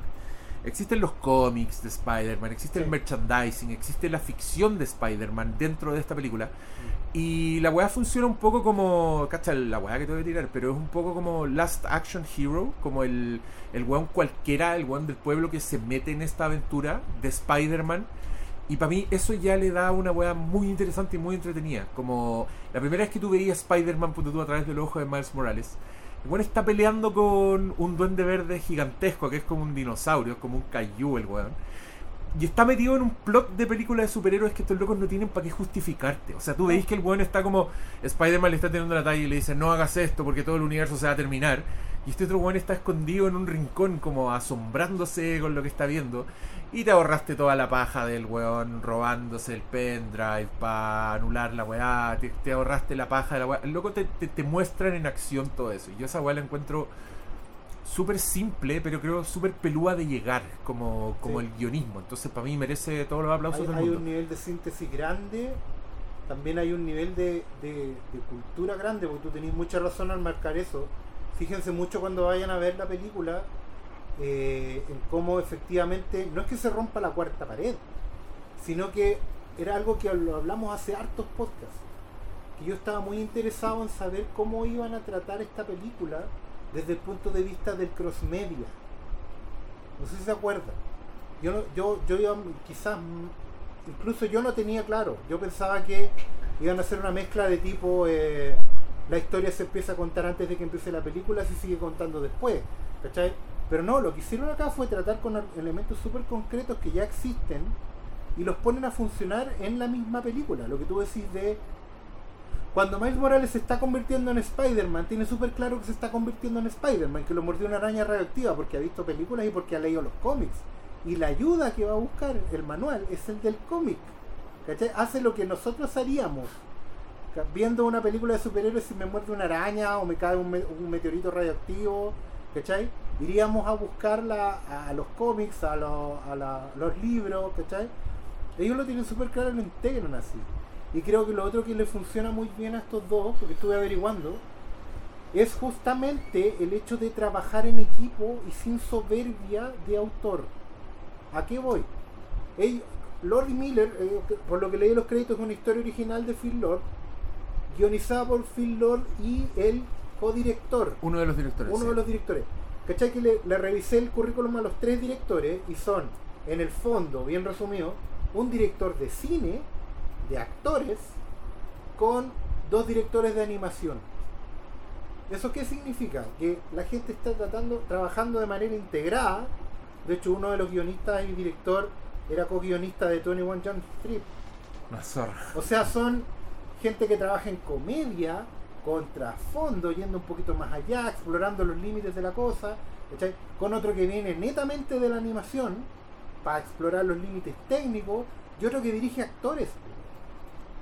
Existen los cómics de Spider-Man, existe el merchandising, existe la ficción de Spider-Man dentro de esta película. Y la weá funciona un poco como. Cacha la weá que te voy a tirar, pero es un poco como Last Action Hero, como el, el weón cualquiera, el weón del pueblo que se mete en esta aventura de Spider-Man. Y para mí eso ya le da una weá muy interesante y muy entretenida. Como la primera vez que tú veías Spider-Man tú, a través del ojo de Miles Morales. El weón está peleando con un duende verde gigantesco, que es como un dinosaurio, es como un kaiju el weón. Y está metido en un plot de película de superhéroes que estos locos no tienen para qué justificarte. O sea, tú veis que el weón está como. Spider-Man le está teniendo la talla y le dice: No hagas esto porque todo el universo se va a terminar. Y este otro weón está escondido en un rincón, como asombrándose con lo que está viendo. Y te ahorraste toda la paja del weón robándose el pendrive para anular la weá. Te, te ahorraste la paja de la weá. El loco te, te, te muestran en acción todo eso. Y yo esa weá la encuentro súper simple, pero creo súper pelúa de llegar, como, como Sí. el guionismo. Entonces, para mí merece todos los aplausos hay, del hay mundo. un nivel de síntesis grande, también hay un nivel de, de- de cultura grande, porque tú tenés mucha razón al marcar eso. Fíjense mucho cuando vayan a ver la película eh, en cómo efectivamente, no es que se rompa la cuarta pared, sino que era algo que lo hablamos hace hartos podcasts, que yo estaba muy interesado en saber cómo iban a tratar esta película desde el punto de vista del cross media. No sé si se acuerdan. Yo, yo, yo iba, quizás, incluso yo no tenía claro. Yo pensaba que iban a hacer una mezcla de tipo, eh, la historia se empieza a contar antes de que empiece la película, se sigue contando después. ¿Cachai? Pero no, lo que hicieron acá fue tratar con elementos súper concretos que ya existen y los ponen a funcionar en la misma película. Lo que tú decís de cuando Miles Morales se está convirtiendo en Spider-Man, tiene súper claro que se está convirtiendo en Spider-Man, que lo mordió una araña radioactiva porque ha visto películas y porque ha leído los cómics. Y la ayuda que va a buscar el manual es el del cómic. ¿Cachai? Hace lo que nosotros haríamos. Viendo una película de superhéroes, si me muerde una araña o me cae un, me- un meteorito radioactivo, ¿cachai? Iríamos a buscarla a, los cómics, a, los- a la- los libros, ¿cachai? Ellos lo tienen súper claro y lo integran así. Y creo que lo otro que le funciona muy bien a estos dos, porque estuve averiguando, es justamente el hecho de trabajar en equipo y sin soberbia de autor. ¿A qué voy? Ellos- Lord y Miller, eh, por lo que leí los créditos, es una historia original de Phil Lord, guionizada por Phil Lord y el codirector, Uno de los directores. uno sí. de los directores. ¿Cachai? Que le, le revisé el currículum a los tres directores y son, en el fondo, bien resumido, un director de cine, de actores, con dos directores de animación. ¿Eso qué significa? Que la gente está tratando, trabajando de manera integrada. De hecho, uno de los guionistas y director era co-guionista de 21 Jump Street. Una zorra. O sea, son gente que trabaja en comedia, con trasfondo, yendo un poquito más allá, explorando los límites de la cosa, ¿cachai? con otro que viene netamente de la animación, para explorar los límites técnicos, y otro que dirige actores.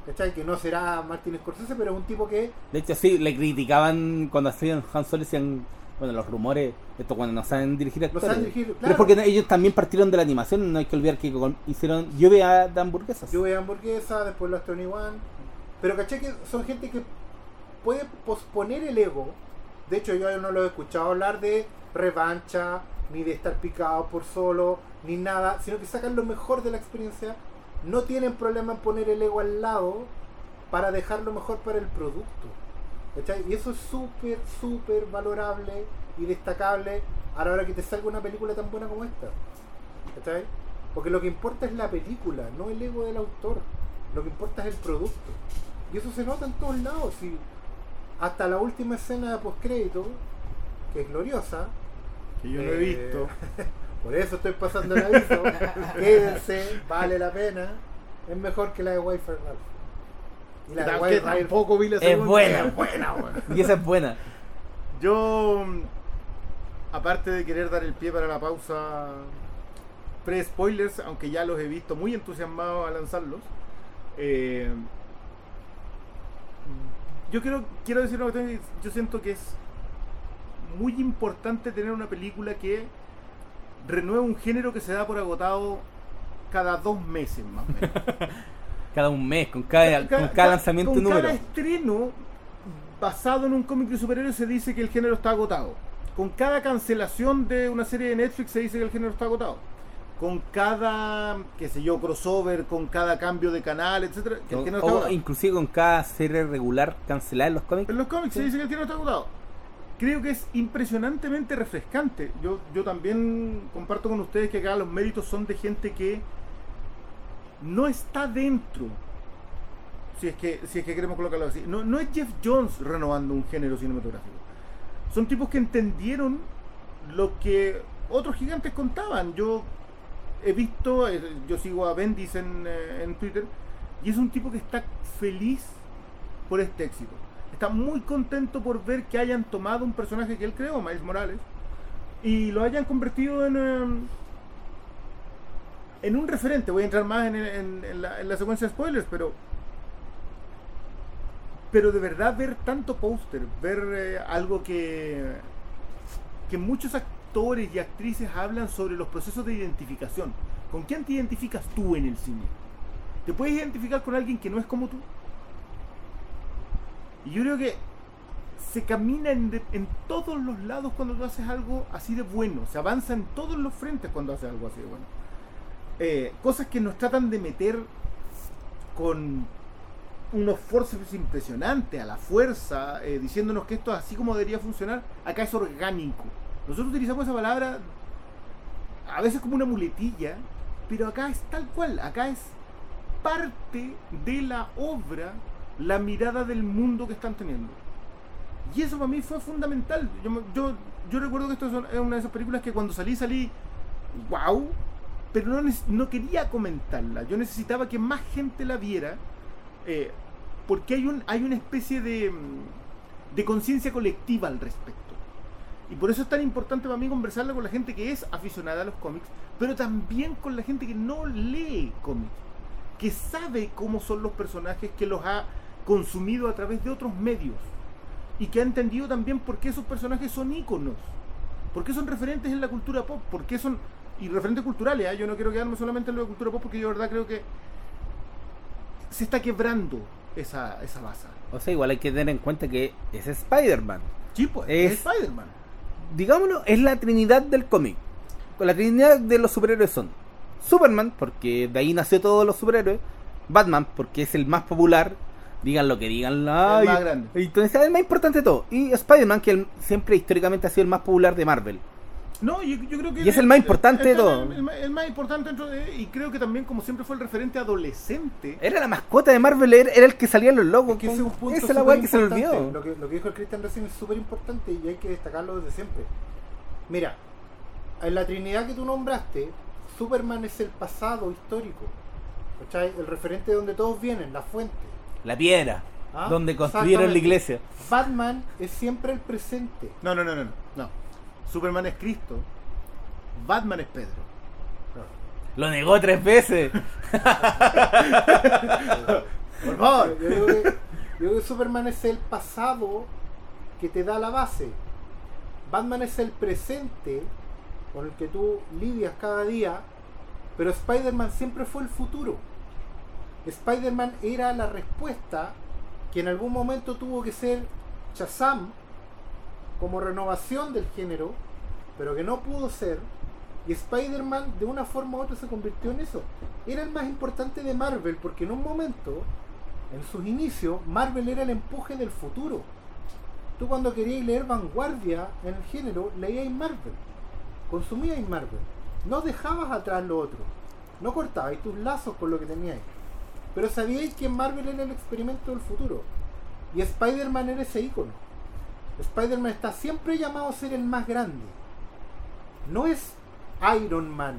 ¿Cachai? Que no será Martin Scorsese, pero es un tipo que De hecho, sí, le criticaban cuando hacían Han Solo, decían, bueno, los rumores, esto cuando no saben dirigir actores. saben dirigir, Pero claro. es porque ellos también partieron de la animación, no hay que olvidar que hicieron lluvia de hamburguesas. Yo voy a hamburguesa, después las Tony One. Pero caché que son gente que puede posponer el ego. De hecho, yo no lo he escuchado hablar de revancha, ni de estar picado por solo, ni nada, sino que sacan lo mejor de la experiencia. No tienen problema en poner el ego al lado para dejar lo mejor para el producto. ¿Cachai? Y eso es súper, súper valorable y destacable a la hora que te salga una película tan buena como esta. ¿Cachai? Porque lo que importa es la película, no el ego del autor. Lo que importa es el producto. Y eso se nota en todos lados. hasta la última escena de postcrédito, que es gloriosa. Que yo no he eh, visto. Por eso estoy pasando el aviso. Quédense, vale la pena. Es mejor que la de Wi-Fi Ralph. Y la de Wi-Fi tampoco vi la Es segunda. buena. Es buena, weón. Y esa es buena. Yo, mm, aparte de querer dar el pie para la pausa pre-spoilers, aunque ya los he visto muy entusiasmados a lanzarlos, eh, yo quiero, quiero decir una cuestión, que yo siento que es muy importante tener una película que renueve un género que se da por agotado cada dos meses más o menos. Cada un mes, con cada, con cada lanzamiento con número. cada estreno basado en un cómic de superhéroes se dice que el género está agotado. Con cada cancelación de una serie de Netflix se dice que el género está agotado. Con cada, qué sé yo, crossover, con cada cambio de canal, etcétera, que el género está O agotado. inclusive con cada serie regular cancelada en los cómics. En los cómics se dice que el género está agotado. Creo que es impresionantemente refrescante. Yo, yo también comparto con ustedes que acá los méritos son de gente que no está dentro. Si es que, si es que queremos colocarlo así. No, no es Jeff Jones renovando un género cinematográfico. Son tipos que entendieron lo que otros gigantes contaban. Yo he visto, eh, yo sigo a Bendis en, eh, en Twitter, y es un tipo que está feliz por este éxito. Está muy contento por ver que hayan tomado un personaje que él creó, Miles Morales, y lo hayan convertido en, em, en un referente. Voy a entrar más en, la secuencia de spoilers, pero pero de verdad ver tanto póster, ver eh, algo que que muchos actores y actrices hablan sobre los procesos de identificación. ¿Con quién te identificas tú en el cine? ¿Te puedes identificar con alguien que no es como tú? Y yo creo que se camina en, de- todos los lados cuando tú haces algo así de bueno. Se avanza en todos los frentes cuando haces algo así de bueno. Eh, cosas que nos tratan de meter con unos forceps impresionantes a la fuerza, eh, diciéndonos que esto es así como debería funcionar. Acá es orgánico. Nosotros utilizamos esa palabra a veces como una muletilla, pero acá es tal cual. Acá es parte de la obra la mirada del mundo que están teniendo. Y eso para mí fue fundamental. Yo, yo, recuerdo que esto es una- de esas películas que cuando salí, salí, wow, pero no, no quería comentarla. Yo necesitaba que más gente la viera, eh, porque hay, un, hay una especie de, mm, de conciencia colectiva al respecto. Y por eso es tan importante para mí conversarla con la gente que es aficionada a los cómics, pero también con la gente que no lee cómics, que sabe cómo son los personajes, que los ha consumido a través de otros medios y que ha entendido también por qué esos personajes son íconos, por qué son referentes en la cultura pop, por qué son y referentes culturales. ¿ah? Yo no quiero quedarme solamente en lo de cultura pop porque yo de verdad creo que se está quebrando esa, esa base. O sea, igual hay que tener en cuenta que es Spider-Man. Sí, pues, Es- es Spider-Man. Digámoslo, es la trinidad del cómic. La trinidad de los superhéroes son Superman, porque de ahí nació todos los superhéroes. Batman, porque es el más popular. Digan lo que digan. ay, más grande. y Entonces es el más importante de todo. Y Spider-Man, que el- siempre históricamente ha sido el más popular de Marvel. No, yo, yo creo que. Y es el más importante de el- todo. El, el más importante dentro de. Y creo que también, como siempre, fue el referente adolescente. Era la mascota de Marvel, era, era el que salía en los logos. Que ese Esa es la weá que se le olvidó. Lo que, lo que dijo el Cristian recién es súper importante y hay que destacarlo desde siempre. Mira, en la Trinidad que tú nombraste, Superman es el pasado histórico. ¿Cachai? El referente de donde todos vienen, la fuente. La piedra, Ah, donde construyeron la iglesia. Batman es siempre el presente. No, no, no, no, no. no. Superman es Cristo. Batman es Pedro. Lo negó tres veces. Por favor. Yo digo, que, yo digo que Superman es el pasado que te da la base. Batman es el presente con el que tú lidias cada día, pero Spider-Man siempre fue el futuro. Spider-Man era la respuesta que en algún momento tuvo que ser Shazam como renovación del género, pero que no pudo ser. Y Spider-Man de una forma u otra se convirtió en eso. Era el más importante de Marvel porque en un momento, en sus inicios, Marvel era el empuje del futuro. Tú cuando querías leer vanguardia en el género, leíais Marvel. Consumíais Marvel. No dejabas atrás lo otro. No cortabais tus lazos con lo que teníais. Pero sabíais que Marvel era el experimento del futuro. Y Spider-Man era ese icono. Spider-Man está siempre llamado a ser el más grande. No es Iron Man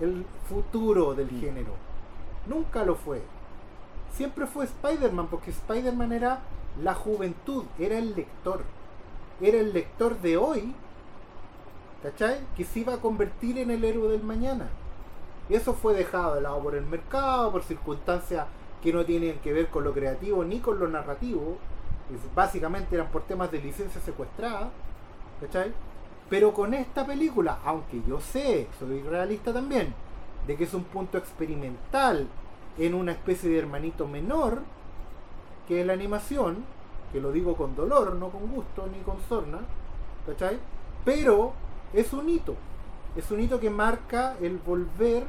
el futuro del género. Nunca lo fue. Siempre fue Spider-Man porque Spider-Man era la juventud, era el lector. Era el lector de hoy, ¿cachai? Que se iba a convertir en el héroe del mañana. Y eso fue dejado de lado por el mercado, por circunstancias que no tienen que ver con lo creativo ni con lo narrativo. Básicamente eran por temas de licencia secuestrada. ¿Cachai? Pero con esta película, aunque yo sé, soy realista también, de que es un punto experimental en una especie de hermanito menor, que es la animación, que lo digo con dolor, no con gusto ni con sorna, ¿cachai? Pero es un hito, es un hito que marca el volver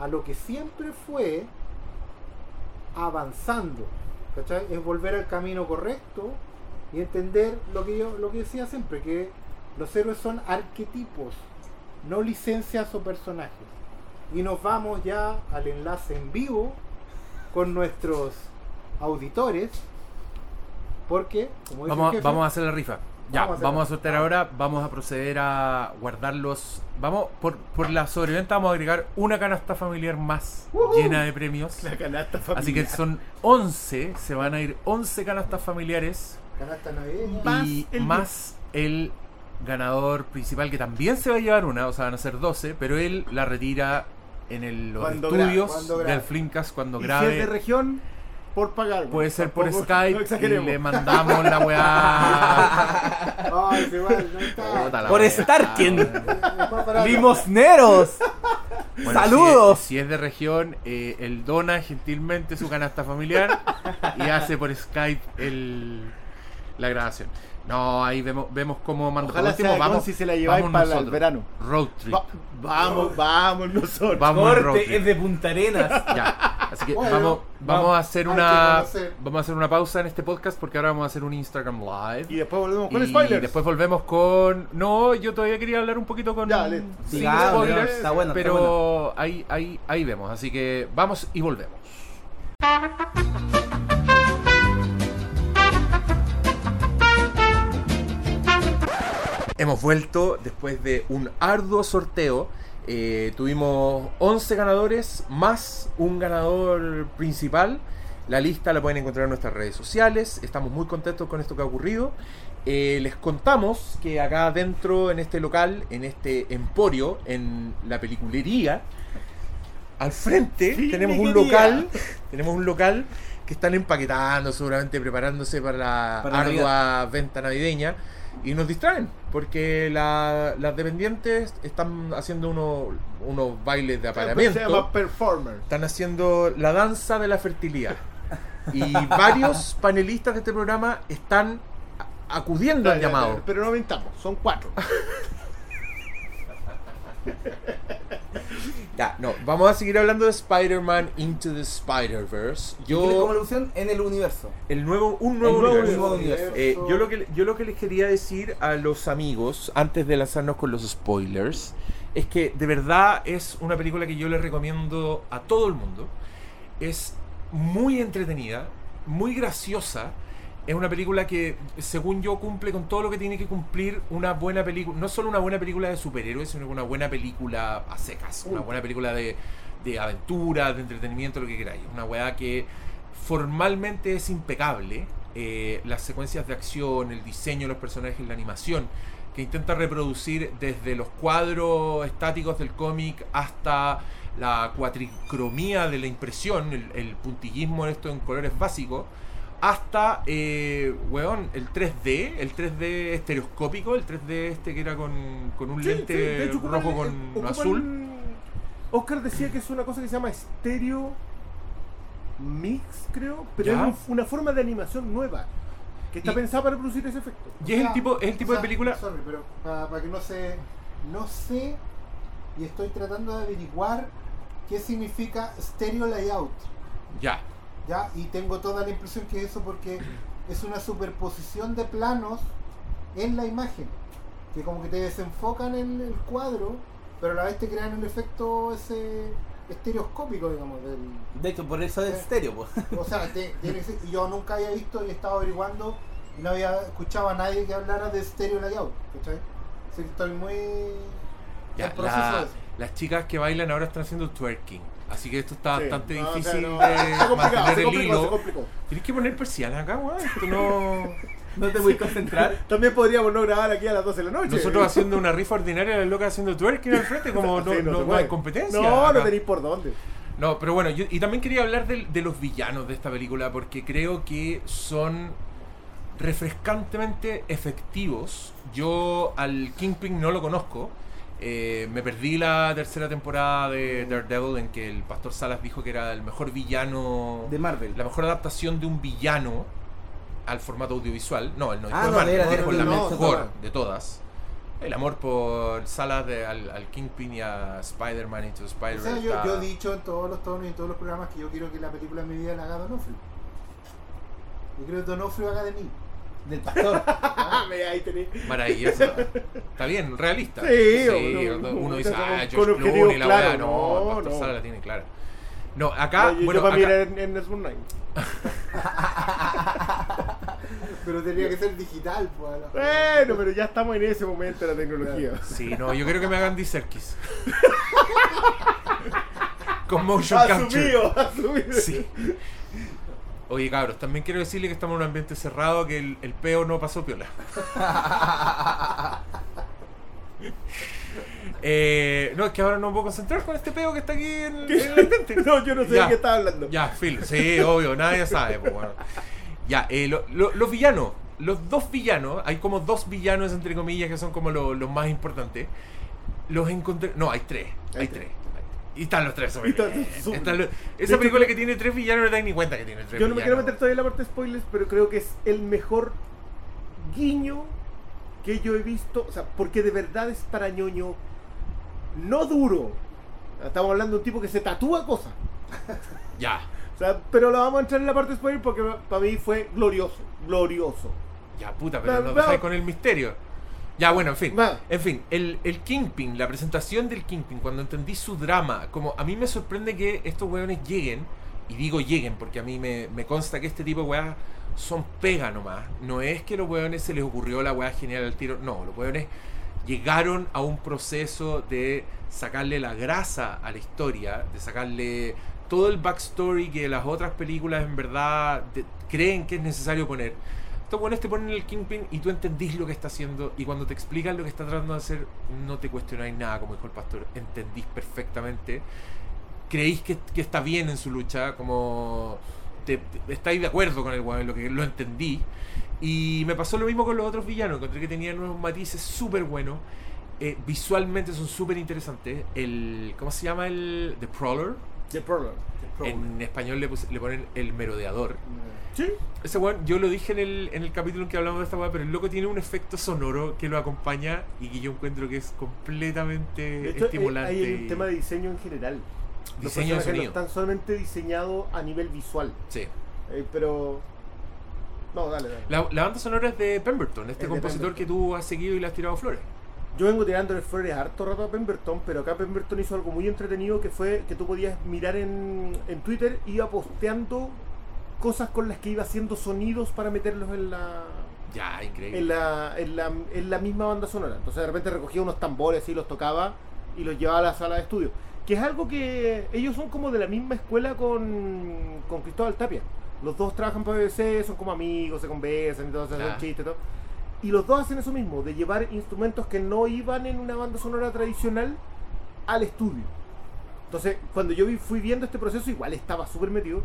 a lo que siempre fue avanzando, ¿cachai? Es volver al camino correcto y entender lo que yo lo que decía siempre, que los héroes son arquetipos, no licencias o personajes. Y nos vamos ya al enlace en vivo con nuestros auditores, porque, como dice Vamos, el jefe, vamos a hacer la rifa. Ya, Vamos a vamos a sortear ahora, vamos a proceder a guardarlos. Vamos, por, por la sobreventa vamos a agregar una canasta familiar más llena de premios. La canasta Así que familiar. son 11, se van a ir 11 canastas familiares canasta navideña. Más y el- más el ganador principal que también se va a llevar una, o sea, van a ser 12, pero él la retira en el, los Cuando estudios gra- del Flimcast cuando Y si grabe. es de región, por pagar. Puede ser por Tampoco- Skype no y le mandamos la weá. Ay, se va, no está. Puta la Por. Es más barato. Limosneros. Bueno, Saludos. Si es, si es de región, eh, él dona gentilmente su canasta familiar y hace por Skype el, la grabación. No, ahí vemos, vemos cómo manda. Ojalá último, sea vamos, si se la lleváis para el verano. Road trip. Va- vamos, vamos nosotros. Vamos road Corte trip. es de Punta Arenas. Ya, así que Bueno, vamos, vamos a hacer una vamos a hacer una pausa en este podcast porque ahora vamos a hacer un Instagram live. Y después volvemos con Y spoilers. después volvemos con. No, yo todavía quería hablar un poquito con. Ya, sin Digamos, spoilers, está bueno, está pero bueno. Ahí, ahí, ahí vemos. Así que vamos y volvemos. Hemos vuelto después de un arduo sorteo. Eh, tuvimos 11 ganadores más un ganador principal. La lista la pueden encontrar en nuestras redes sociales. Estamos muy contentos con esto que ha ocurrido. Eh, les contamos que acá dentro, en este local, en este emporio, en la peliculería, al frente Sí, tenemos un quería. local. Tenemos un local que están empaquetando, seguramente preparándose para la Para ardua venta navideña. Y nos distraen, porque la- las dependientes están haciendo uno- unos bailes de Se apareamiento. llama performer. Están haciendo la danza de la fertilidad. Y varios panelistas de este programa están acudiendo al llamado. Pero no mentamos, son cuatro. Ya, no, vamos a seguir hablando de Spider-Man Into the Spider-Verse. Yo... Como evolución en el universo. el nuevo, un nuevo El nuevo universo. nuevo universo. Eh, yo, lo que, yo lo que les quería decir a los amigos, antes de lanzarnos con los spoilers, es que de verdad es una película que yo les recomiendo a todo el mundo. Es muy entretenida, muy graciosa. Es una película que, según yo, cumple con todo lo que tiene que cumplir una buena película. No solo una buena película de superhéroes, sino una buena película a secas. Una buena película de, de aventura, de entretenimiento, lo que queráis. Una weá que formalmente es impecable. Eh, las secuencias de acción, el diseño de los personajes, la animación, que intenta reproducir desde los cuadros estáticos del cómic hasta la cuatricromía de la impresión, el, el puntillismo en esto en colores básicos, hasta, eh, weón, el 3D, el 3D estereoscópico, el 3D este que era con, con un Sí, sí, lente de hecho, ocupan- rojo con eh, ocupan- azul. Oscar decía que es una cosa que se llama estéreo mix, creo, pero Ya. es un- una forma de animación nueva que está Y- pensada para producir ese efecto. Y es el tipo, es el tipo o de película... Sorry, pero para, que no se. No sé y estoy tratando de averiguar qué significa stereo layout. Ya, ¿ya? Y tengo toda la impresión que es eso porque es una superposición de planos en la imagen. Que como que te desenfocan en el cuadro, pero a la vez te crean el efecto ese estereoscópico, digamos, del, De hecho, por eso es estéreo, pues. o sea, te- tiene que ser- y yo nunca había visto y he estado averiguando y no había escuchado a nadie que hablara de stereo layout, ¿cachai? Así que estoy muy ya, la- de eso. las chicas que bailan ahora están haciendo twerking. Así que esto está Sí. bastante No, o sea, difícil no, de mantener el hilo. Tienes que poner persianas acá, weón. Esto no... No te voy a concentrar. También podríamos no grabar aquí a las 12 de la noche. Nosotros haciendo una rifa ordinaria, las locas haciendo twerking al frente, como no, Sí, no, no hay competencia. No, acá. no tenéis por dónde. No, pero bueno, yo, y también quería hablar del- de, los villanos de esta película, porque creo que son refrescantemente efectivos. Yo al Kingpin no lo conozco. Eh, me perdí la tercera temporada de Daredevil en que el Pastor Salas dijo que era el mejor villano, De Marvel. la mejor adaptación de un villano al formato audiovisual. No, él no dijo Ah, de no, Marvel, era dijo no, la no, mejor de todas. El amor por Salas de- al, al Kingpin y a Spider-Man Into O Spider-Man. sea, yo, está- yo he dicho en todos los tonos y en todos los programas que yo quiero que la película de mi vida la haga Donofrio. Yo quiero que Donofrio haga de mí. Del pastor. Ah, ahí tenéis. Maravilloso. Está bien, realista. Sí, uno- uno dice, ah, George Clooney, la claros, weá. No, no, el Pastor no. Sala la tiene clara. No, acá, Oye, bueno, yo para mí acá- en, en Nine. Pero tenía que ser digital, pues. Bueno, pero ya estamos en ese momento de la tecnología. Sí, no, yo quiero que me hagan Diserkis. Con motion capture. Asumido, asumido. Sí. Oye, cabros, también quiero decirle que estamos en un ambiente cerrado, que el, el peo no pasó piola. Eh, no, es que ahora no me puedo concentrar con este peo que está aquí en, en el ambiente. No, yo no sé Ya. de qué estaba hablando. Ya, Phil, sí, obvio, nadie sabe. Pues, bueno. Ya, eh, lo- lo- los villanos, los dos villanos, hay como dos villanos entre comillas que son como lo- los más importantes. Los encontré. No, hay tres. Hay, Hay tres. tres. Y están los tres. De esa película que tiene tres villanos no te das ni cuenta que tiene tres Yo no me quiero meter todavía en la parte de spoilers, pero creo que es el mejor guiño que yo he visto. O sea, porque de verdad es para ñoño no duro. Estamos hablando de un tipo que se tatúa cosas. Ya, O sea, pero lo vamos a entrar en la parte de spoilers porque para mí fue glorioso. Glorioso. ya, puta, pero nos va. dejáis con el misterio. Ya, bueno, en fin. Va. En fin, el, el Kingpin, la presentación del Kingpin, cuando entendí su drama, como a mí me sorprende que estos weones lleguen, y digo lleguen porque a mí me, me consta que este tipo de weas son pega nomás. No es que los weones se les ocurrió la wea genial al tiro, no, los weones llegaron a un proceso de sacarle la grasa a la historia, de sacarle todo el backstory que las otras películas en verdad de- creen que es necesario poner. Estos buenos te ponen el Kingpin y tú entendís lo que está haciendo y cuando te explican lo que está tratando de hacer no te cuestionáis nada, como dijo el pastor, entendís perfectamente. Creéis que, está bien en su lucha, como te, estáis de acuerdo con el weón, lo que lo entendí. Y me pasó lo mismo con los otros villanos, encontré que tenían unos matices súper buenos. Eh, visualmente son súper interesantes. El, ¿Cómo se llama el? The Prowler. The Prologue. En español le, pus- le ponen el merodeador. Sí. Ese weón, yo lo dije en el, en el capítulo en que hablamos de esta weá, pero el loco tiene un efecto sonoro que lo acompaña y que yo encuentro que es completamente hecho, estimulante. hay un y- tema de diseño en general. Los Diseño de personajes no sonido. están solamente diseñados a nivel visual. Sí. Eh, pero. No, dale, dale. La, la banda sonora es de Pemberton, este Es compositor Pemberton. que tú has seguido y le has tirado flores. Yo vengo tirando flores harto rato a Pemberton, pero acá Pemberton hizo algo muy entretenido que fue que tú podías mirar en, en Twitter, iba posteando cosas con las que iba haciendo sonidos para meterlos en la, Ya, increíble. en la, en la, en la misma banda sonora. Entonces de repente recogía unos tambores y los tocaba y los llevaba a la sala de estudio. Que es algo que ellos son como de la misma escuela con, con Cristóbal Tapia. Los dos trabajan para BBC, son como amigos, se conversan y todo, hacen chistes y todo. Y los dos hacen eso mismo, de llevar instrumentos que no iban en una banda sonora tradicional al estudio. Entonces, cuando yo fui viendo este proceso, igual estaba súper metido,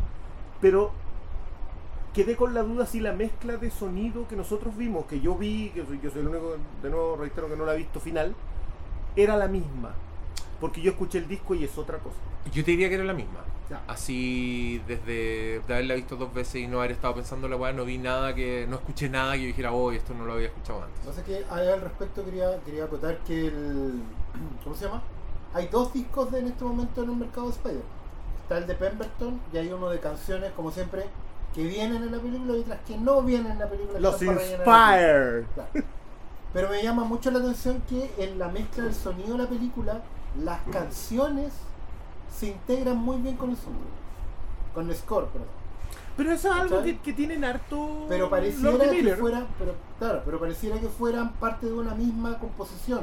pero quedé con la duda si la mezcla de sonido que nosotros vimos, que yo vi, que yo soy el único, de nuevo reitero que no la he visto final, era la misma. Porque yo escuché el disco y es otra cosa. Yo te diría que era la misma. Ya. Así, desde de haberla visto dos veces y no haber estado pensando la weá, no vi nada que. No escuché nada que yo dijera, oh, esto no lo había escuchado Lo antes. que pasa es que al respecto quería, quería acotar que el. ¿Cómo se llama? Hay dos discos de, en este momento en el mercado de Spider. Está el de Pemberton y hay uno de canciones, como siempre, que vienen en la película y otras que no vienen en la película. Los Inspire. Claro. Pero me llama mucho la atención que en la mezcla del sonido de la película, las canciones se integran muy bien con el sonido. Con el score, perdón. Pero eso es algo que, que tienen harto. Pero pareciera que Miller. fuera, pero, claro, pero pareciera que fueran parte de una misma composición.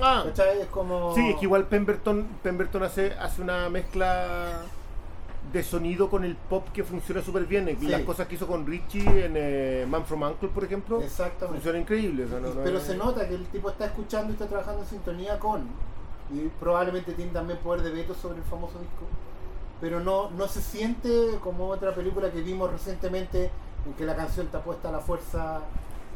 Ah, ¿Cachai? Es como. Sí, es que igual Pemberton, Pemberton hace, hace una mezcla de sonido con el pop que funciona súper bien. Sí. Las cosas que hizo con Richie en eh, Man from Uncle, por ejemplo, Exactamente. funciona increíble. o sea, no- no Pero es- se nota que el tipo está escuchando y está trabajando en sintonía con. Y probablemente tiene también poder de veto sobre el famoso disco. Pero no, no se siente como otra película que vimos recientemente en que la canción está puesta a la fuerza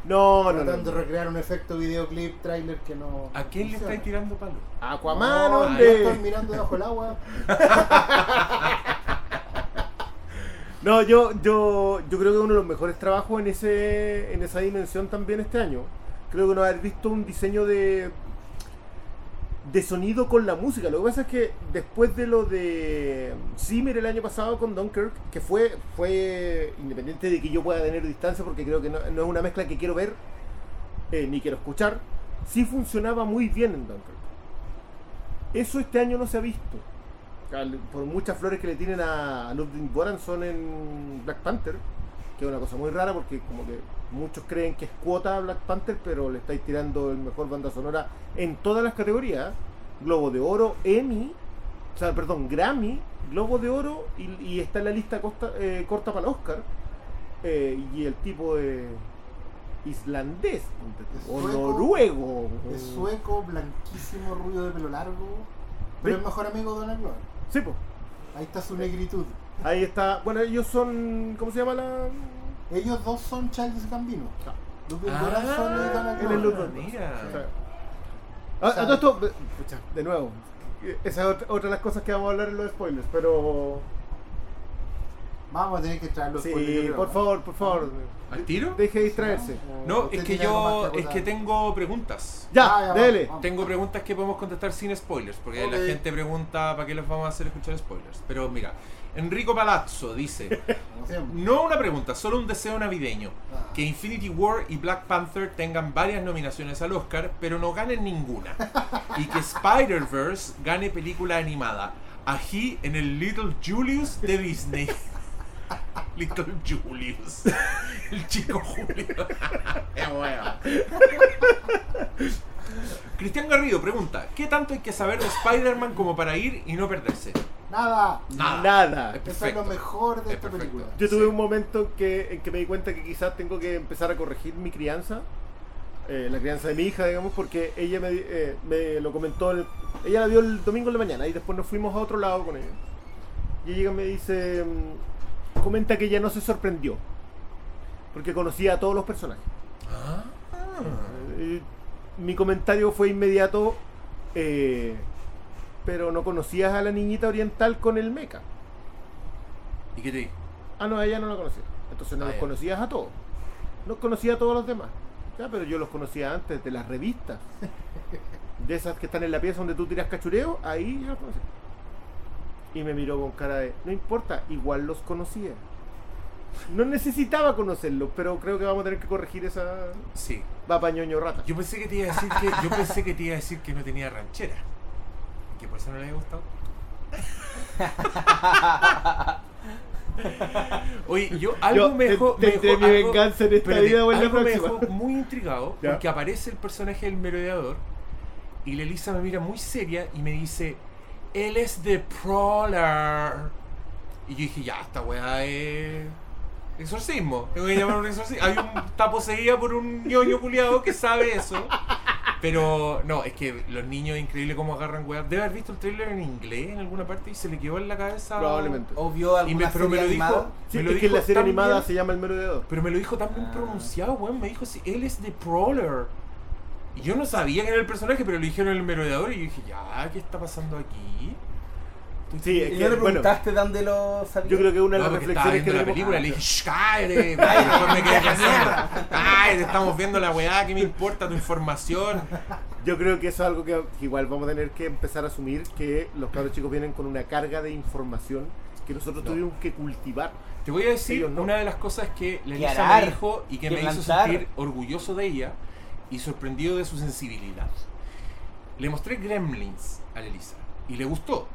No, tratando de recrear un efecto videoclip, trailer que no. ¿A quién le estáis tirando palo? Aquaman, No, hombre. yo estoy mirando debajo el agua. No, yo, yo, yo creo que uno de los mejores trabajos en ese, en esa dimensión también este año. Creo que no haber visto un diseño de de sonido con la música. Lo que pasa es que después de lo de Zimmer el año pasado con Dunkirk, que fue, fue independiente de que yo pueda tener distancia, porque creo que no, es una mezcla que quiero ver eh, ni quiero escuchar, sí funcionaba muy bien en Dunkirk. Eso este año no se ha visto. Por muchas flores que le tienen a, Ludwig Göransson en Black Panther, que es una cosa muy rara porque como que muchos creen que es cuota Black Panther, pero le estáis tirando el mejor banda sonora en todas las categorías. Globo de Oro, Emmy, o sea, perdón, Grammy, Globo de Oro y, y está en la lista costa- eh, corta para el Oscar. Eh, y el tipo de islandés o sueco. noruego. Es sueco, blanquísimo, rubio de pelo largo. Pero es mejor amigo de Donald Glover. Sí, pues. Ahí está su negritud. Ahí está. Bueno, ellos son. ¿Cómo se llama la.? Ellos dos son Childish Gambino. Ah, y Donald él es mira. O sea, Ah, a todo esto, pucha, de nuevo, esa es otra, otra de las cosas que vamos a hablar en los spoilers, pero. Vamos a tener que traerlos Sí, por favor, por favor. ¿Al tiro? Deje de distraerse. No, es que yo. Es que tengo preguntas. Ah, Ya, ya, dele. vamos. Tengo preguntas que podemos contestar sin spoilers, porque la gente pregunta para qué les vamos a hacer escuchar spoilers. Pero mira, Enrico Palazzo dice, no una pregunta, solo un deseo navideño, Ah. que Infinity War y Black Panther tengan varias nominaciones al Oscar, pero no ganen ninguna, y que Spider-Verse gane película animada, ají en el Little Julius de Disney. Little Julius, el chico Julio. Qué bueno. Cristian Garrido pregunta, ¿qué tanto hay que saber de Spider-Man como para ir y no perderse? Nada. Nada. Nada. Es Eso es perfecto. lo mejor de Es esta perfecto. película. Yo tuve Sí. un momento en que, en que me di cuenta que quizás tengo que empezar a corregir mi crianza, eh, la crianza de mi hija, digamos, porque ella me, eh, me lo comentó, el- ella la vio el domingo en la mañana y después nos fuimos a otro lado con ella. Y ella me dice, mm, comenta que ella no se sorprendió, porque conocía a todos los personajes. Ah. Eh, mi comentario fue inmediato, eh, pero no conocías a la niñita oriental con el meca. ¿Y qué te dijo? Ah, no, a ella no la conocía. Entonces no Ah, los ya. conocías a todos. Los conocía a todos los demás. Ya, pero yo los conocía antes de las revistas. De esas que están en la pieza donde tú tiras cachureo, ahí yo los conocía. Y me miró con cara de, no importa, igual los conocía. No necesitaba conocerlos, pero creo que vamos a tener que corregir esa Sí. va pañoño rata. Yo pensé que te iba a decir que, yo pensé que te iba a decir que no tenía ranchera. Que por eso no le había gustado. Oye, yo algo Yo me te- dejó. me dejó mi algo- venganza en esta vida o en la algo me dejó muy intrigado Ya. porque aparece el personaje del merodeador y la Elisa me mira muy seria y me dice: Él es de Prowler. Y yo dije: Ya, esta weá es. Exorcismo. Tengo que llamar un exorcismo. Hay un, está poseída por un ñoño culiado que sabe eso. Pero no, es que los niños es increíble cómo agarran weas. Debe haber visto el trailer en inglés en alguna parte y se le quedó en la cabeza. Probablemente. ¿O vio Y alguna me, pero me serie lo dijo. Sí, me lo es que dijo la serie animada bien, se llama El Merodeador. Pero me lo dijo tan bien Ah. pronunciado, weón. Me dijo, si él es de Prowler. Y yo no sabía que era el personaje, pero lo dijeron el merodeador. Y yo dije, ya, ¿qué está pasando aquí? Sí, es ¿Y que, no le bueno, preguntaste dónde lo sabía? yo creo que una de No, las reflexiones que la película, le dije, shh, cállate, me quedé pensando, cállate, estamos viendo la weá, ¿qué me importa tu información? Yo creo que eso es algo que igual vamos a tener que empezar a asumir que los cabros chicos vienen con una carga de información que nosotros No. tuvimos que cultivar. Te voy a decir una de las cosas que la Elisa me dijo y que que me hizo sentir orgulloso de ella y sorprendido de su sensibilidad. Le mostré Gremlins a la Elisa y le gustó.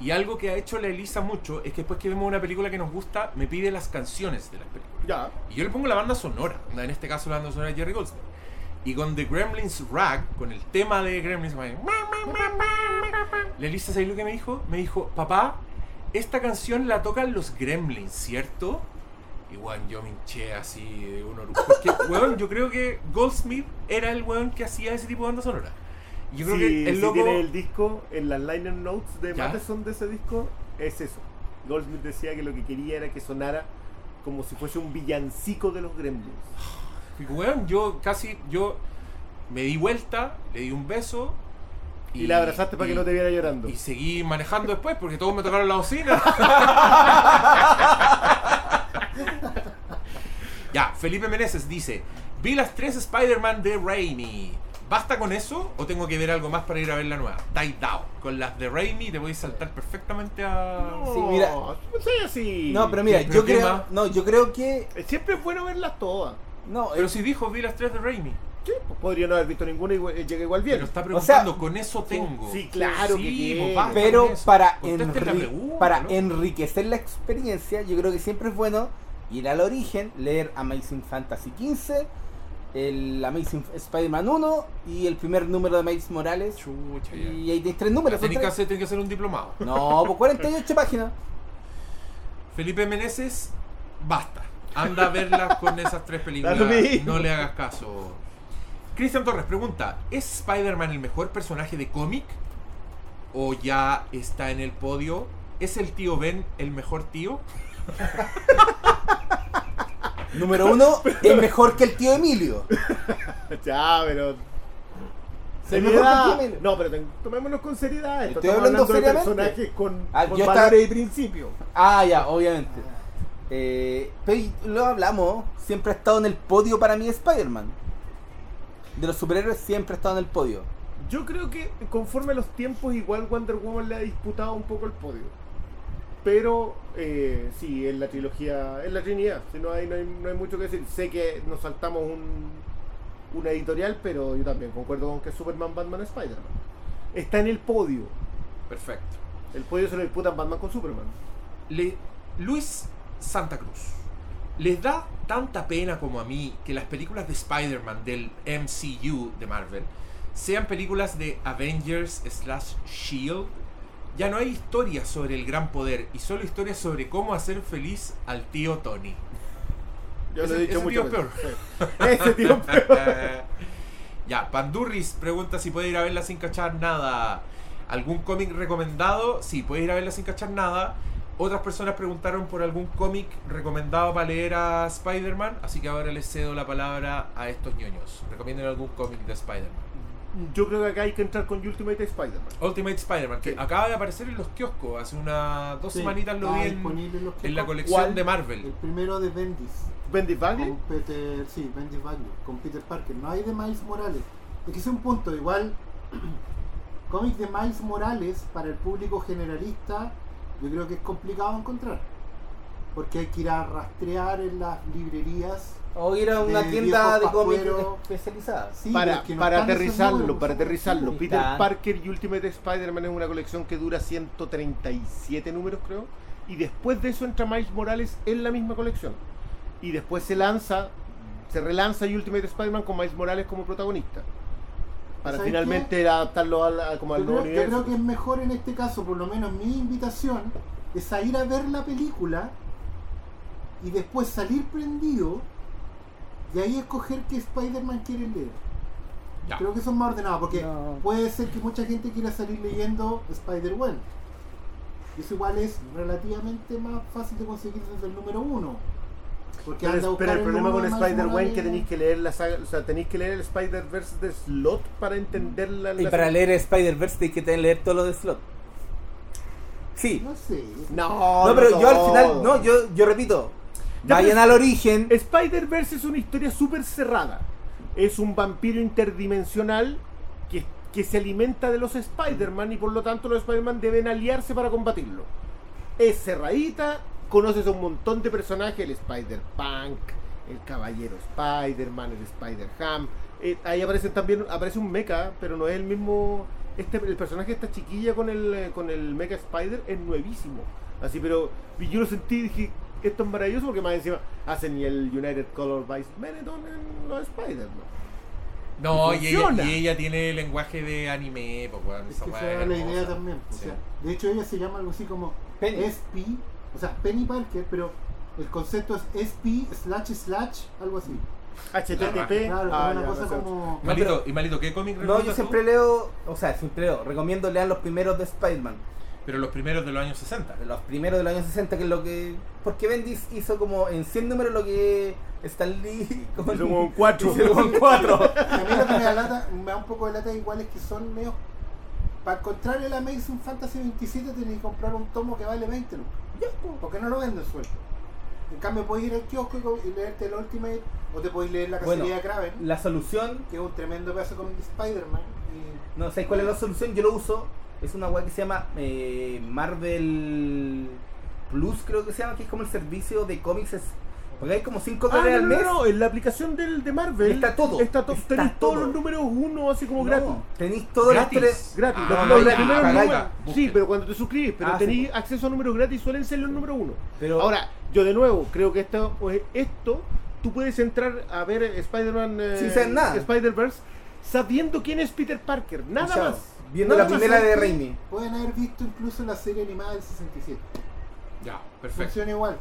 Y algo que ha hecho la Elisa mucho es que después que vemos una película que nos gusta, me pide las canciones de las películas. Ya. Y yo le pongo la banda sonora, en este caso la banda sonora de Jerry Goldsmith. Y con The Gremlins Rag, con el tema de Gremlins, la Elisa, ¿sabes lo que me dijo? Me dijo, papá, esta canción la tocan los Gremlins, ¿cierto? Weón, yo me hinché así de un orgullo. Porque, weón, yo creo que Goldsmith era el weón que hacía ese tipo de banda sonora. Y yo creo que el si loco... tiene el disco, en las liner notes de ¿Ya? Matheson de ese disco, es eso. Goldsmith decía que lo que quería era que sonara como si fuese un villancico de los gremlins. Y, weón, yo casi, yo me di vuelta, le di un beso. Y, la abrazaste para y- que no te viera llorando. Y seguí manejando después porque todos me tocaron la bocina. ya, Felipe Meneses dice: Vi las tres Spider-Man de Raimi. ¿Basta con eso o tengo que ver algo más para ir a ver la nueva? Die Down. Con las de Raimi te voy a saltar perfectamente a. No, Sí, mira. no sé así. No, pero mira, ¿Pero yo creo, no, yo creo que Siempre es bueno verlas todas. no, Pero eh, si dijo, vi las tres de Raimi. Sí, pues podría no haber visto ninguna y igual- llega igual bien. Pero está O preguntando, sea, con eso tengo. sí, claro que Sí, tiene. pues, pero para, enri- pregunta, para ¿no? enriquecer la experiencia, yo creo que siempre es bueno ir al origen, leer Amazing Fantasy XV, el Amazing Spider-Man 1 y el primer número de Miles Morales. Chucha, ya. Y ahí tienes tres números. Tenés que, hacer, tenés que hacer un diplomado. No, pues 48 páginas. Felipe Meneses, basta. Anda a verlas con esas tres películas. No le hagas caso. Cristian Torres pregunta: ¿Es Spider-Man el mejor personaje de cómic? ¿O ya está en el podio? ¿Es el tío Ben el mejor tío? Número uno, es mejor que el tío Emilio. Ya, pero. Es mejor Seriedad. que el tío Emilio. No, pero ten- tomémonos con seriedad. Esto. Estoy Estamos hablando hablando de seriamente. personajes con, Ah, con yo valores estaba- y principios. Ah, ya, obviamente. Eh, pero y lo hablamos, siempre ha estado en el podio para mí Spider-Man. De los superhéroes siempre ha estado en el podio. Yo creo que conforme a los tiempos, igual Wonder Woman le ha disputado un poco el podio. Pero eh, sí, en la trilogía, en la Trinidad, si no hay, no hay, no hay mucho que decir. Sé que nos saltamos un, una editorial, pero yo también concuerdo con que Superman, Batman, Spider-Man. Está en el podio. Perfecto. El podio se lo disputan Batman con Superman. Le- Luis Santa Cruz. ¿Les da tanta pena como a mí que las películas de Spider-Man del MCU de Marvel sean películas de Avengers slash Shield? Ya no hay historias sobre el gran poder y solo historias sobre cómo hacer feliz al tío Tony. Yo Ese- lo he dicho ese tío veces. Sí. Ese tío peor. ya, Pandurris pregunta si puede ir a verla sin cachar nada. ¿Algún cómic recomendado? Sí, puede ir a verla sin cachar nada. Otras personas preguntaron por algún cómic recomendado para leer a Spider-Man, así que ahora les cedo la palabra a estos ñoños. Recomienden algún cómic de Spider-Man. Yo creo que acá hay que entrar con Ultimate Spider-Man. Ultimate Spider-Man, que Sí. acaba de aparecer en los kioscos. Hace unas dos Sí, semanitas lo vi en, la colección ¿Cuál? de El Marvel. primero de Bendis. Bendis Bagley. Con Peter, sí, Bendis Bagley, con Peter Parker. No hay de Miles Morales. Es que ese es un punto. Igual, cómics de Miles Morales para el público generalista, yo creo que es complicado encontrar. Porque hay que ir a rastrear en las librerías. O ir a una tienda de cómics especializada. Sí, para no para aterrizarlo, para aterrizarlo. Peter. Parker y Ultimate Spider-Man es una colección que dura 137 números, creo. Y después de eso entra Miles Morales en la misma colección. Y después se lanza, se relanza Ultimate Spider-Man con Miles Morales como protagonista. Para ¿Sabes finalmente adaptarlo a la- como al Yo nuevo creo, yo universo. creo que es mejor en este caso, por lo menos mi invitación, es a ir a ver la película y después salir prendido y ahí escoger qué Spider-Man quieren leer. Ya. Creo que eso es más ordenado, porque No. puede ser que mucha gente quiera salir leyendo Spider-Man. Y Eso igual es relativamente más fácil de conseguir desde el número uno. Porque anda a Pero, pero el problema con Spider-Man que tenéis que leer la saga, o sea, tenéis que leer el Spider-Verse de Slot para entender la, Y la- para leer Spider-Verse hay que tener- leer todo lo de Slot. Sí. No sé. No, No, pero yo al final, no, yo, yo repito, vayan al origen. Spider-Verse es una historia súper cerrada. Es un vampiro interdimensional que, que se alimenta de los Spider-Man y por lo tanto los Spider-Man deben aliarse para combatirlo. Es cerradita, conoces a un montón de personajes, el Spider-Punk, el Caballero Spider-Man, el Spider-Ham. Eh, ahí aparecen también, aparece un mecha, pero no es el mismo... Este, el personaje de esta chiquilla con el, eh, con el Mecha Spider es nuevísimo. Así, pero yo lo sentí y dije, esto es maravilloso porque más encima hacen y el United Color Vice Benetton en los Spider-Man. No, Y y ella, funciona. y ella tiene lenguaje de anime, pues, weón, Es esa que weá esa era es la idea también. o Sí. sea, de hecho, ella se llama algo así como Penny. SP, o sea, Penny Parker, pero el concepto es SP slash slash, algo así. HTTP. Claro, ah, una ya, cosa como. Y Malito, ¿y Malito qué cómic No, yo tú? siempre leo, o sea, siempre leo, recomiendo lean los primeros de Spider-Man. Pero los primeros de los años 60. Los primeros de los años 60, que es lo que. Porque Bendis hizo como en 100 números lo que Stan Lee. Como Hizo como en cuatro. Hizo como en cuatro. A mí lo que me da, lata- me da un poco de lata igual es que son medio. Para encontrar el Amazing Fantasy 27 tenés que comprar un tomo que vale 20 lucas. Porque no lo venden suelto. En cambio, podéis ir al kiosco y leerte el Ultimate, o te podéis leer la Bueno, cacería de Kraven, La solución, que es un tremendo pedazo con Spider-Man. y- no sabéis cuál es la solución, yo lo uso. Es una web que se llama eh, Marvel Plus, creo que se llama, que es como el servicio de cómics. Porque hay como 5 Ah, dólares no, al no, mes. no, en la aplicación del, de Marvel Está todo. Está to- Está tenéis todos todo. los números uno así como No, gratis. Tenéis todos los Gratis. tres. Gratis. Ah, los, no, primeros números-. Sí, pero cuando te suscribes, pero Ah, sí, tenéis acceso a números gratis, suelen ser los números uno. Pero- Ahora, yo de nuevo, creo que esto, pues, esto tú puedes entrar a ver Spider-Man eh, Sin saber nada. Spider-Verse sabiendo quién es Peter Parker, nada Chao. más. Viendo la primera de. Raimi. Pueden haber visto incluso la serie animada del 67. Ya, perfecto. Funciona igual.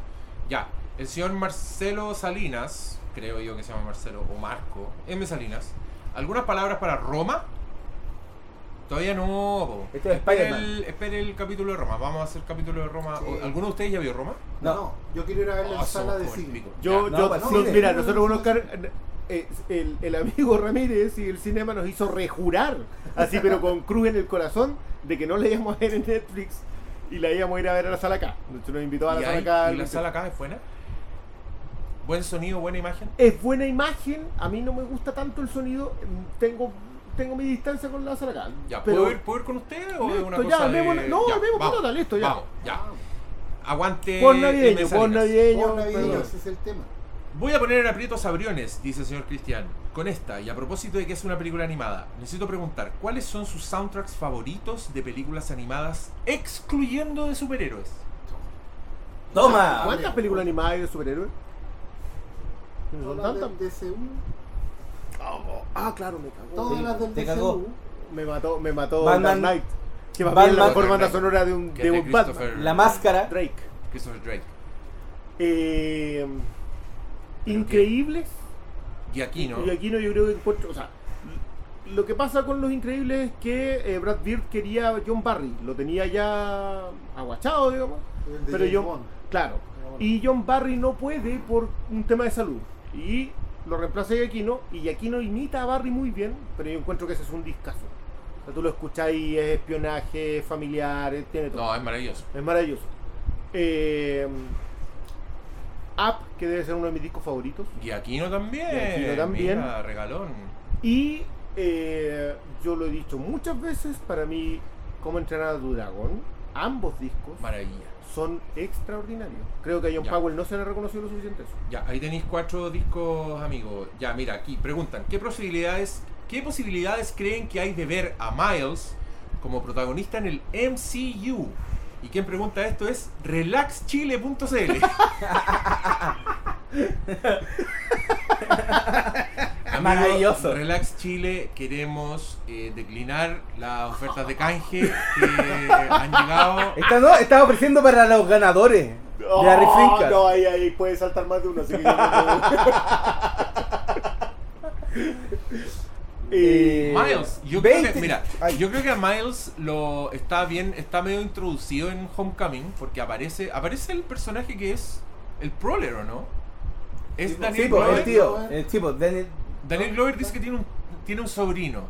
Ya, el señor Marcelo Salinas, creo yo que se llama Marcelo, o Marco, M. Salinas. ¿Algunas palabras para Roma? Todavía no. po. Esto es espere, Spider-Man. el, espere el capítulo de Roma. Vamos a hacer capítulo de Roma. Sí. ¿Alguno de ustedes ya vio Roma? No, No. yo quiero ir a ver la Oh, sala de el cine. Yo, Ya, yo, no, pues, no, sí. mira, nosotros con Oscar, eh, el, el amigo Ramírez y el cinema nos hizo rejurar, así pero con cruz en el corazón, de que no la íbamos a ver en Netflix y la íbamos a ir a ver a la sala acá. Entonces nos invitó a la ¿Y, sala acá. y la sala acá es buena? ¿Buen sonido, buena imagen? Es buena imagen, a mí no me gusta tanto el sonido, tengo tengo mi distancia con la sala acá. Ya, pero ¿puedo, ir, ¿puedo ir con usted o es Listo, una ya, cosa de... no, ya, vemos vamos, pelota, listo, ya. Vamos, ya. Aguante. Pon M. navideño, pon navideño. Por navideño, ese es el tema. Voy a poner en aprietos a Briones, dice el señor Cristian. Con esta, y a propósito de que es una película animada, necesito preguntar, ¿cuáles son sus soundtracks favoritos de películas animadas excluyendo de superhéroes? Toma. ¿Cuántas películas animadas hay de superhéroes? ¿No son tantas? del DCU, Ah, claro, me cagó. todas Sí, las del te DCU. cagó. Me mató, me mató Batman- Dark Knight. Que va Batman- la banda sonora de un, de Batman. La máscara. Drake. Christopher Drake. Eh, increíbles. Y aquí, ¿no? Y aquí no yo creo que encuentro. O sea, lo que pasa con los increíbles es que eh, Brad Bird quería a John Barry. Lo tenía ya aguachado, digamos. Pero James John, Bond. claro. Y John Barry no puede por un tema de salud. Y lo reemplaza Giacchino y Giacchino imita a Barry muy bien, pero yo encuentro que ese es un discazo. O sea, tú lo escuchás y es espionaje, familiar, tiene todo. No, es maravilloso. Es maravilloso. Eh, Up, que debe ser uno de mis discos favoritos. Y Aquino también. Giacchino también. Mira, regalón. Y eh, yo lo he dicho muchas veces, para mí, como entrenar a tu dragón, ambos discos Maravilla. son extraordinarios. Creo que a John Ya. Powell no se le reconoció lo suficiente eso. Ya, ahí tenéis cuatro discos, amigos. Ya, mira, aquí preguntan, ¿qué posibilidades, ¿qué posibilidades creen que hay de ver a Miles como protagonista en el MCU? Y quien pregunta esto es relaxchile.cl. Maravilloso. Relax Chile, queremos eh, declinar las ofertas de canje que han llegado. Esta no, estaba ofreciendo para los ganadores de la no, ahí, ahí puede saltar más de uno, así que yo no puedo. Eh, Miles, yo creo 20. que, mira, Ay. yo creo que a Miles lo está bien, está medio introducido en Homecoming porque aparece, aparece el personaje que es el Prowler, ¿o no? Es Sí, Daniel Sí, Glover. el tío, el tipo, Daniel, Daniel Glover dice que tiene un, tiene un sobrino.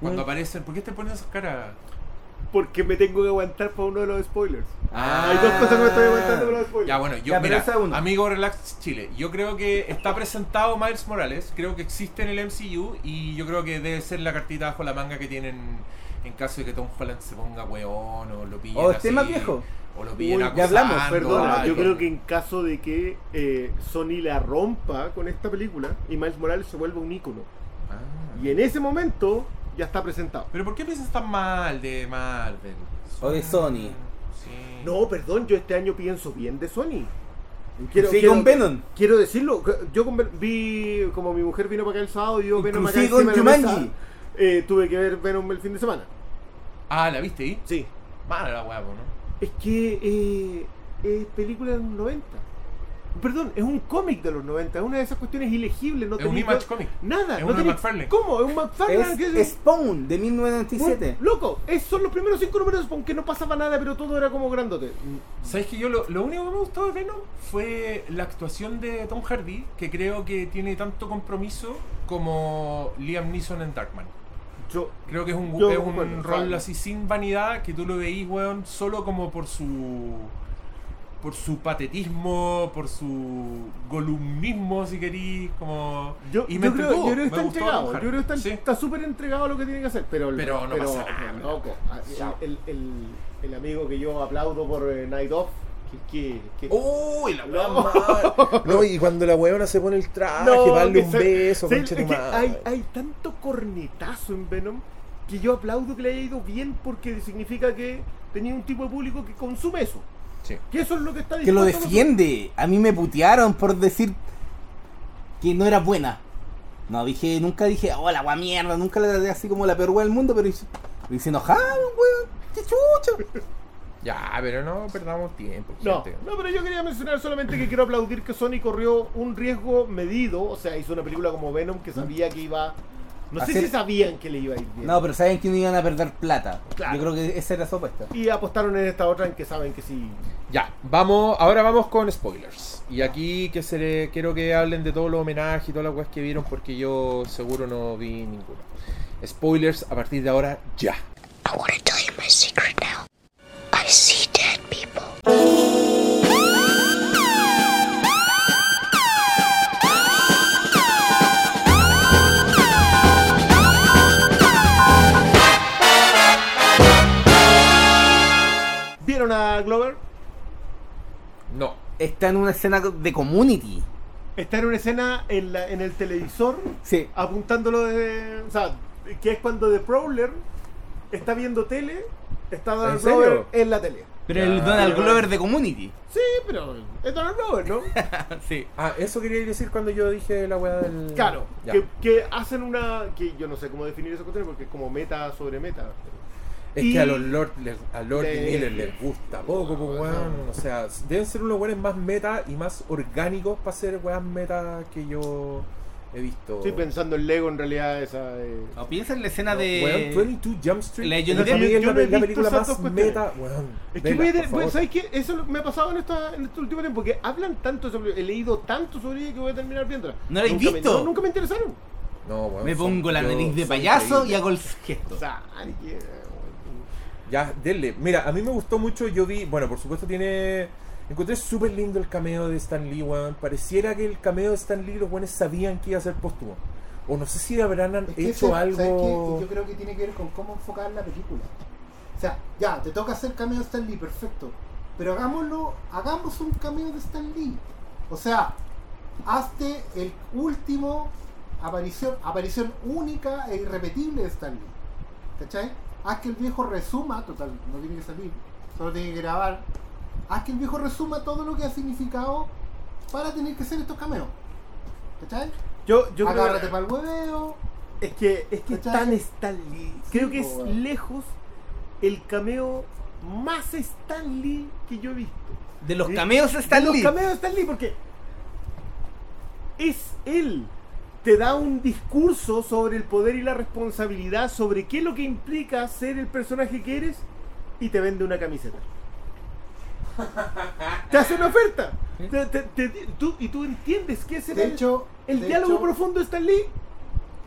Cuando Mm. aparecen, ¿por qué te pones esas caras? Porque me tengo que aguantar para uno de los spoilers. Ah. Hay dos cosas que me estoy aguantando para los spoilers. Ya, bueno, yo, Ya, mira, amigo Relax Chile, yo creo que está presentado Miles Morales, creo que existe en el MCU y yo creo que debe ser la cartita bajo la manga que tienen en caso de que Tom Holland se ponga weón o lo pillen O esté así, más viejo. O lo pillen Uy, ya hablamos, Perdona, yo creo que en caso de que eh, Sony la rompa con esta película y Miles Morales se vuelva un ícono. Ah. Y en ese momento ya está presentado. Pero ¿por qué piensas tan mal de Marvel? O de Sony. Sí. No, perdón, yo este año pienso bien de Sony. Sí, con Venom. Quiero decirlo, yo con vi, como mi mujer vino para acá el sábado y yo Venom acá con mesa, eh, tuve que ver Venom el fin de semana. Ah, ¿la viste ahí? Sí. Mala la hueá, ¿no? Es que eh, es película de los 90. Perdón, es un cómic de los 90. Es una de esas cuestiones ilegibles. No Es un Image comic. Nada. Es no uno de tenéis- McFarlane. ¿Cómo? Es un McFarlane. que Es Spawn de 1997. Bueno, loco, es, son los primeros cinco números porque no pasaba nada, pero todo era como grandote. ¿Sabes que yo lo, lo único que me gustó de Venom fue la actuación de Tom Hardy, que creo que tiene tanto compromiso como Liam Neeson en Darkman. Yo, Creo que es un, Yo, es un bueno, rol así sin vanidad que tú lo veís, weón, solo como por su por su patetismo, por su golumnismo, si querís, como... yo, y me yo creo, yo creo que está entregado. Yo creo que está Sí. súper entregado a lo que tiene que hacer. Pero, el- Pero no pasa nada, loco, Ya. el, el, el amigo que yo aplaudo por eh, Night Off, que. que, que- ¡Uy, la No. No, y cuando la weona se pone el traje, No, darle un se- beso, se- es que hay, hay tanto cornetazo en Venom que yo aplaudo que le haya ido bien porque significa que tenía un tipo de público que consume eso. Sí. Que eso es lo que está Que lo defiende. A mí me putearon por decir que no era buena. No, dije, nunca dije, oh, la gua mierda, nunca la traté así como la peor wea del mundo, pero hice- lo hice enojado, weón, qué chucha. Ya, pero no perdamos tiempo. No, gente. no, pero yo quería mencionar solamente que quiero aplaudir que Sony corrió un riesgo medido, o sea, hizo una película como Venom que sabía que iba... No sé si sabían que le iba a ir bien. No, pero saben que no iban a perder plata. Claro. Yo creo que esa era su apuesta. Y apostaron en esta otra en que saben que sí. Ya, vamos, ahora vamos con spoilers. Y aquí que se le, quiero que hablen de todos los homenajes y todas las cosas que vieron porque yo seguro no vi ninguno. Spoilers a partir de ahora ya. I want to tell you my secret now. I see dead people. ¿Vieron a Glover? No. Está en una escena de community. Está en una escena en, la, en el televisor Sí. apuntándolo de... O sea, que es cuando The Prowler está viendo tele, está Donald ¿En? Glover en la tele. Pero Ya. el Donald Glover de community. Sí, pero es Donald Glover, ¿no? sí. Ah, eso quería decir cuando yo dije la weá del. Claro, que, que hacen una... que yo no sé cómo definir esa cuestión porque es como meta sobre meta. Es Y- que a los Lord, les- a Lord y Le- Miller les gusta poco, pues weón. O sea, deben ser unos weones más meta y más orgánicos para ser weas meta que yo he visto. Estoy pensando en Lego en realidad esa. eh, O piensa en la escena de. Weón, 22 Jump Street. De Depp. es Yo la, no he la visto película más cuestiones. meta. Weón, Es que vela, voy a- por pues, favor. ¿sabes qué? Eso me ha pasado en, esta, en este último tiempo, que hablan tanto sobre he leído tanto sobre ella que voy a terminar viéndola. ¿No la me- visto? no, nunca me interesaron. No, weón, Me pongo la yo- nariz de payaso y hago el gesto. O sea, que- Ya, denle. Mira, a mí me gustó mucho. Yo vi, bueno, por supuesto tiene. Encontré súper lindo el cameo de Stan Lee, weón. Pareciera que el cameo de Stan Lee los buenos sabían que iba a ser póstumo. O no sé si habrán Es que hecho ese- ¿sabes algo. Yo creo que tiene que ver con cómo enfocar la película. O sea, ya, te toca hacer cameo de Stan Lee, perfecto. Pero hagámoslo, hagamos un cameo de Stan Lee. O sea, hazte el último aparición, aparición única e irrepetible de Stan Lee. ¿Cachai? Haz que el viejo resuma, total, no tiene que salir, solo tiene que grabar. Haz que el viejo resuma todo lo que ha significado para tener que hacer estos cameos. ¿Cachai? Yo, yo Agárrate para el hueveo. es que es que ¿Cachai? tan Stan Lee. Sí, Creo que es lejos el cameo más Stan Lee que yo he visto. De los Sí. cameos de Stan De Lee. Los cameos de Stan Lee, porque es él. Te da un discurso sobre el poder y la responsabilidad, sobre qué es lo que implica ser el personaje que eres, y te vende una camiseta. te hace una oferta. Te- te- te- tú- y tú entiendes que ese De hecho, el de diálogo hecho, profundo de Stan Lee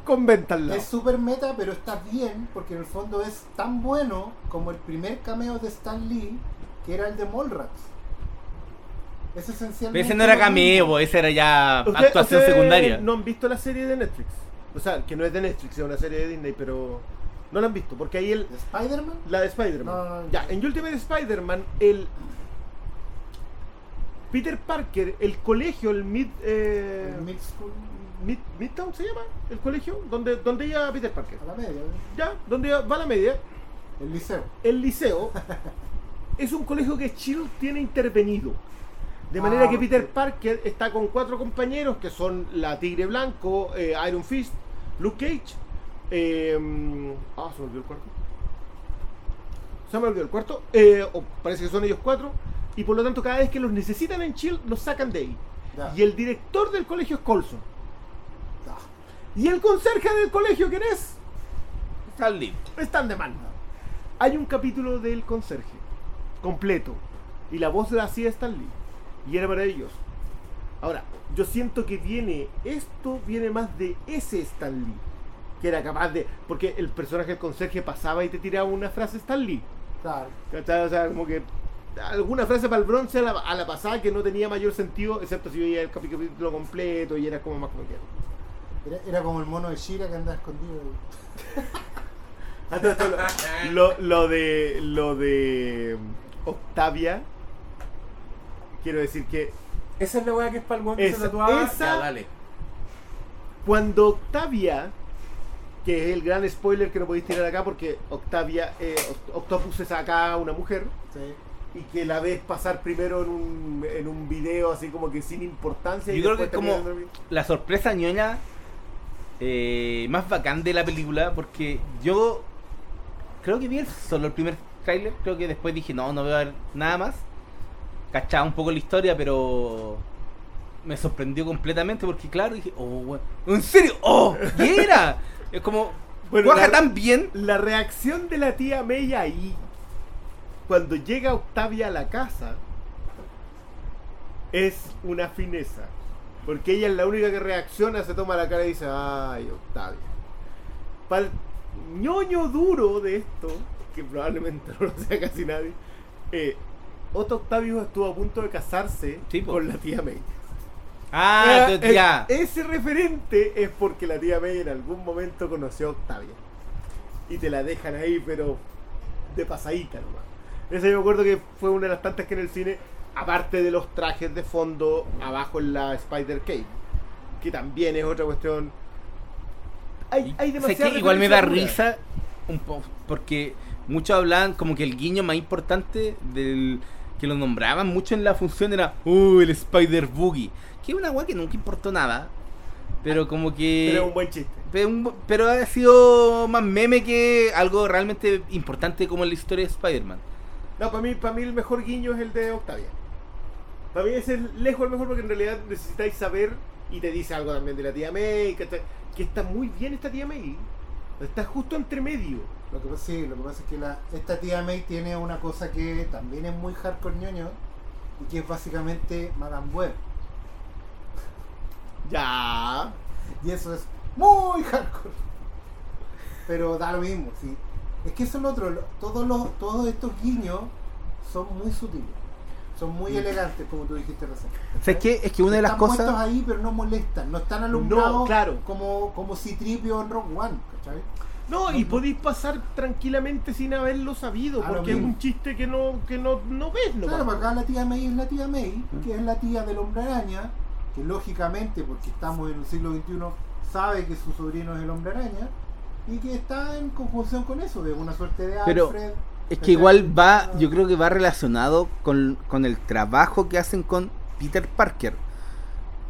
con. Es súper meta, pero está bien, porque en el fondo es tan bueno como el primer cameo de Stan Lee, que era el de Mallrats. Es esencialmente. Ese no era cameo, ese era ya Usted- actuación secundaria. No han visto la serie de Netflix. O sea, que no es de Netflix, es una serie de Disney, pero no la han visto, porque ahí el, ¿De Spider-Man? la de Spider-Man. No, no, no. Ya, en Ultimate Spider-Man, el Peter Parker, el colegio, el Mid, eh, El Mid School Mid- Midtown se llama, el colegio, donde, donde iba Peter Parker. a la media, ¿eh? Ya, donde iba- va la media, el liceo. el liceo es un colegio que Shield tiene intervenido. De manera Ah, que Peter ok. Parker está con cuatro compañeros que son la Tigre Blanco, eh, Iron Fist, Luke Cage. eh, ah, se me olvidó el cuarto. Se me olvidó el cuarto. eh, parece que son ellos cuatro. Y por lo tanto, cada vez que los necesitan en Shield, los sacan de ahí. Ya. Y el director del colegio es Colson. Ya. Y el conserje del colegio, ¿quién es? Stan Lee. Están de mano. Hay un capítulo del conserje completo y la voz la hacía Stan Lee y era maravilloso. Ahora, yo siento que viene esto viene más de ese Stan Lee que era capaz de porque el personaje del conserje pasaba y te tiraba una frase Stan Lee. Claro. O sea, como que alguna frase para el bronce a la, a la pasada que no tenía mayor sentido, excepto si veía el capítulo completo y era como más como que Era, era como el mono de Shira que andaba escondido. Lo- lo de lo de Octavia quiero decir que Esa es la weá que es para el weón que se Esa- tatuaba. esa- Ya, dale. cuando Octavia que es el gran spoiler que no podéis tirar acá porque Octavia eh, Oct- Octopus es acá una mujer Sí. y que la ves pasar primero en un, en un video así como que sin importancia y Yo creo que es como la sorpresa ñoña eh, más bacán de la película porque yo creo que vi el- solo el primer tráiler, creo que después dije no, no voy a ver nada más. Cachaba un poco la historia, pero me sorprendió completamente porque claro, dije, oh, ¿en serio? ¡Oh! ¿Qué era? Es como, Bueno, la- tan bien. La reacción de la tía May ahí, cuando llega Octavia a la casa, es una fineza. Porque ella es la única que reacciona, se toma la cara y dice, ay, Octavia. Para el ñoño duro de esto, que probablemente no lo sea casi nadie, eh, Otto Octavio estuvo a punto de casarse Sí, con la tía May. Ah, Eh, eh, Ese referente es porque la tía May en algún momento conoció a Octavia. Y te la dejan ahí, pero de pasadita nomás. Esa yo me acuerdo que fue una de las tantas que en el cine, aparte de los trajes de fondo, abajo en la Spider Cave. Que también es otra cuestión. Hay, hay ¿Sabes demasiada? Igual me da risa un poco porque muchos hablaban como que el guiño más importante del que lo nombraban mucho en la función era uh, el Spider Boogie, que es una weá que nunca importó nada, pero como que Pero es un buen chiste. pero, un- pero ha sido más meme que algo realmente importante como en la historia de Spider-Man. No, para mí, para mí el mejor guiño es el de Octavia. Para mí es el lejos el mejor porque en realidad necesitáis saber Y te dice algo también de la tía May, que, que está muy bien esta tía May. Está justo entre medio. Lo que pasa, sí, lo que pasa es que la, esta tía May tiene una cosa que también es muy hardcore ñoño y que es básicamente Madame Web. Ya. Y eso es muy hardcore. Pero da lo mismo, sí. Es que eso es lo otro. Todos, los, todos estos guiños son muy sutiles. Son muy elegantes, como tú dijiste recién. O sea, es que, es que una de las están cosas... puestos ahí, pero no molestan. No están alumbrados claro. como, como Citripio en Rock One. ¿cachai? No, y podéis pasar tranquilamente sin haberlo sabido, lo porque es mismo. un chiste que no, que no, no ves, ¿no? Claro, acá la tía May es la tía May, que es la tía del hombre araña, que lógicamente, porque estamos en el siglo XXI, sabe que su sobrino es el hombre araña, y que está en conjunción con eso, de una suerte de Pero Alfred. Es que igual va, yo creo que va relacionado con, con el trabajo que hacen con Peter Parker.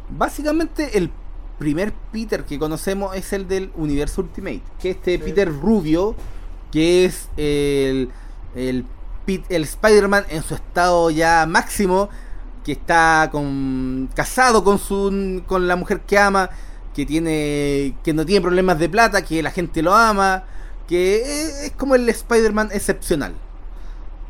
Básicamente el primer Peter que conocemos es el del universo Ultimate, que es este Sí. Peter Rubio, que es el, el Spider-Man en su estado ya máximo, que está con, casado con, su, con la mujer que ama, que, tiene, que no tiene problemas de plata, que la gente lo ama, que es, es como el Spider-Man excepcional.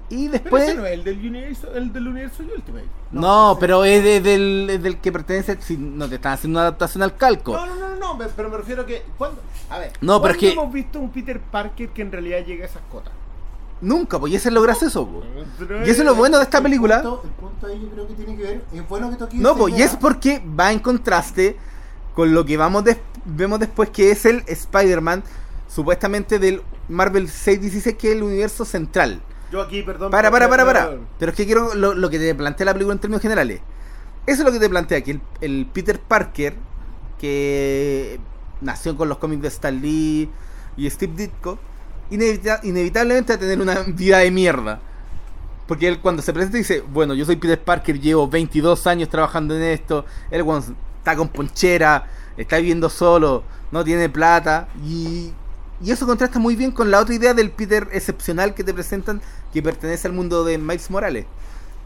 Y Pero después... ese no es el del universo, el del universo Ultimate. No, pero es, de- del, es del que pertenece. Si no te están haciendo una adaptación al calco. No, no, no, no, pero me refiero a que. ¿cuándo? A ver, No, pero es ¿cuándo que- hemos visto un Peter Parker que en realidad llega a esas cotas? Nunca, pues y eso es lo gracioso. po. Pero Y eso es lo bueno de esta El película. punto- el punto ahí yo creo que tiene que ver, es bueno que toques No, pues y es porque va en contraste con lo que vamos des- vemos después que es el Spider-Man supuestamente del Marvel 616 que es el universo central. Yo aquí, perdón. Para, para, para, para. Pero es que quiero lo, lo que te plantea la película en términos generales. Eso es lo que te plantea que el, el Peter Parker, que nació con los cómics de Stan Lee y Steve Ditko, inevita- inevitablemente va a tener una vida de mierda. Porque él cuando se presenta dice, bueno, yo soy Peter Parker, llevo 22 años trabajando en esto, él cuando está con ponchera, está viviendo solo, no tiene plata, y, y eso contrasta muy bien con la otra idea del Peter excepcional que te presentan, que pertenece al mundo de Miles Morales.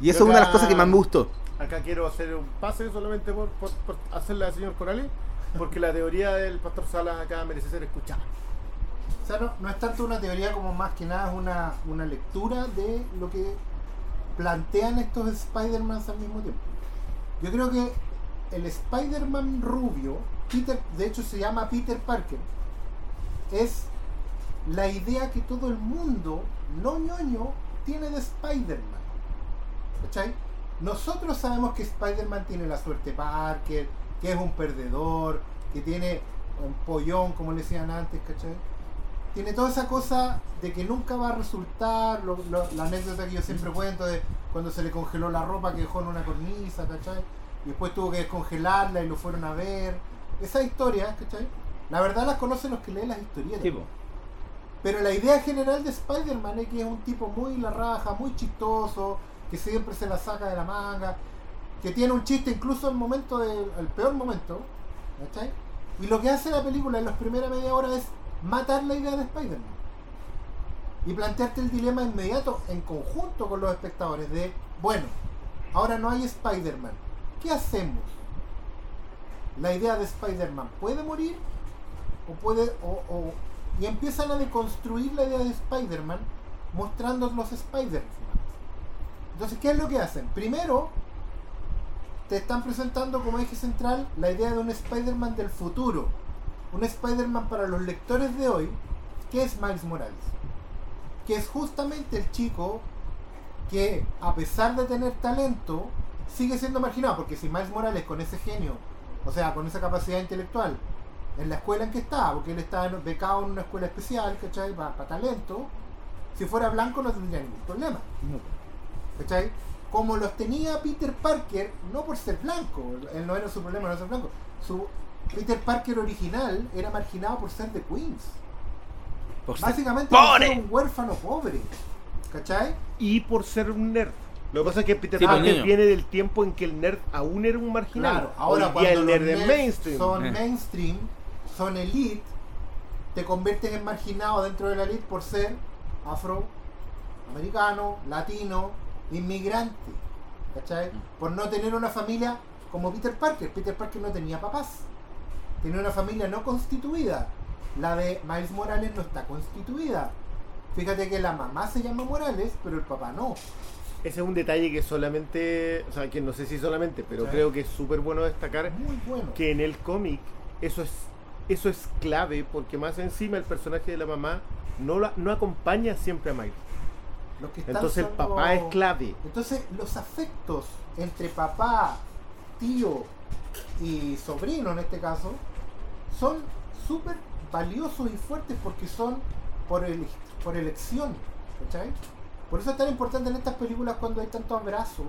Y eso es una de las cosas que más me gustó. Acá quiero hacer un pase solamente por, por, por hacerle al señor Corales, porque la teoría del pastor Salas acá merece ser escuchada. O sea, no, no es tanto una teoría como más que nada es una, una lectura de lo que plantean estos Spider-Man al mismo tiempo. Yo creo que el Spider-Man rubio, Peter, de hecho se llama Peter Parker, es la idea que todo el mundo, no ñoño, tiene de Spider-Man. ¿Cachai? Nosotros sabemos que Spider-Man tiene la suerte Parker, que es un perdedor, que tiene un pollón, como le decían antes, ¿cachai? Tiene toda esa cosa de que nunca va a resultar, la anécdota que yo siempre cuento de cuando se le congeló la ropa que dejó en una cornisa, ¿cachai? Y después tuvo que descongelarla y lo fueron a ver. Esas historias, ¿cachai? La verdad las conocen los que leen las historietas. Pero la idea general de Spider-Man es que es un tipo muy la raja, muy chistoso, que siempre se la saca de la manga, que tiene un chiste incluso al momento del al peor momento, ¿cachai? Y lo que hace la película en las primeras media hora es matar la idea de Spider-Man. Y plantearte el dilema inmediato en conjunto con los espectadores de, bueno, ahora no hay Spider-Man, ¿qué hacemos? ¿La idea de Spider-Man puede morir? ¿O puede, o, o- y empiezan a deconstruir la idea de Spider-Man mostrando los Spider-Man. Entonces, ¿qué es lo que hacen? Primero, te están presentando como eje central la idea de un Spider-Man del futuro. Un Spider-Man para los lectores de hoy, que es Miles Morales. Que es justamente el chico que, a pesar de tener talento, sigue siendo marginado. Porque si Miles Morales con ese genio, o sea, con esa capacidad intelectual, en la escuela en que está, porque él está en- becado en una escuela especial, ¿cachai? Para talento, si fuera blanco no tendría ningún problema. ¿Cachai? Como los tenía Peter Parker, no por ser blanco, él no era su problema no ser blanco. Su Peter Parker original era marginado por ser de Queens. Por ser Básicamente por pobre. ser un huérfano pobre. ¿Cachai? Y por ser un nerd. Lo que pasa es que Peter Sí, Parker viene del tiempo en que el nerd aún era un marginal. Claro, ahora Hoy cuando día el los nerd es nerds mainstream. son Eh. mainstream, son elite, te conviertes en marginado dentro de la elite por ser afroamericano, latino, inmigrante, ¿cachai? Por no tener una familia como Peter Parker. Peter Parker no tenía papás. Tenía una familia no constituida. La de Miles Morales no está constituida. Fíjate que la mamá se llama Morales, pero el papá no. Ese es un detalle que solamente, o sea, que no sé si solamente, pero creo que es súper bueno destacar Muy bueno. que en el cómic eso es eso es clave porque más encima el personaje de la mamá no la, no acompaña siempre a Miles. Entonces el papá es clave. Entonces los afectos entre papá, tío y sobrino en este caso son súper valiosos y fuertes porque son por, ele- por elección. ¿cachai? Por eso es tan importante en estas películas cuando hay tanto abrazo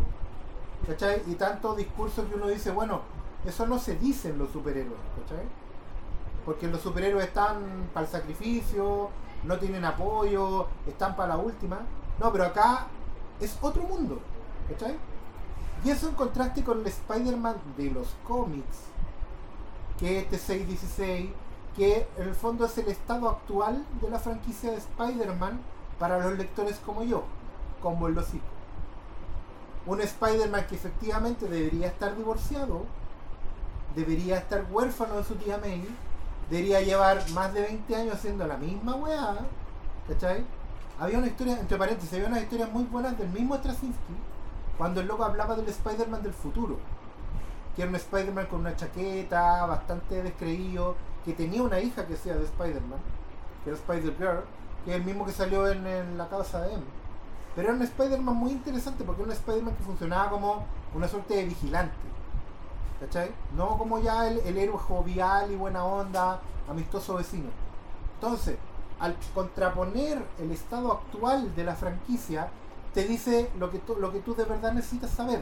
¿cachai? y tanto discurso que uno dice, bueno, eso no se dice en los superhéroes. ¿cachai? Porque los superhéroes están para el sacrificio, no tienen apoyo, están para la última. No, pero acá es otro mundo. ¿Cachai? Y eso en contraste con el Spider-Man de los cómics, que es este 616, que en el fondo es el estado actual de la franquicia de Spider-Man para los lectores como yo, como el hocico. Un Spider-Man que efectivamente debería estar divorciado, debería estar huérfano de su tía May, debería llevar más de 20 años haciendo la misma weá, ¿cachai? Había una historia, entre paréntesis, había unas historias muy buenas del mismo Straczynski, cuando el loco hablaba del Spider-Man del futuro, que era un Spider-Man con una chaqueta, bastante descreído, que tenía una hija que sea de Spider-Man, que era Spider-Girl, que es el mismo que salió en, la casa de M. Pero era un Spider-Man muy interesante porque era un Spider-Man que funcionaba como una suerte de vigilante. ¿Cachai? No como ya el, héroe jovial y buena onda, amistoso vecino. Entonces, al contraponer el estado actual de la franquicia, te dice lo que tú, lo que tú de verdad necesitas saber.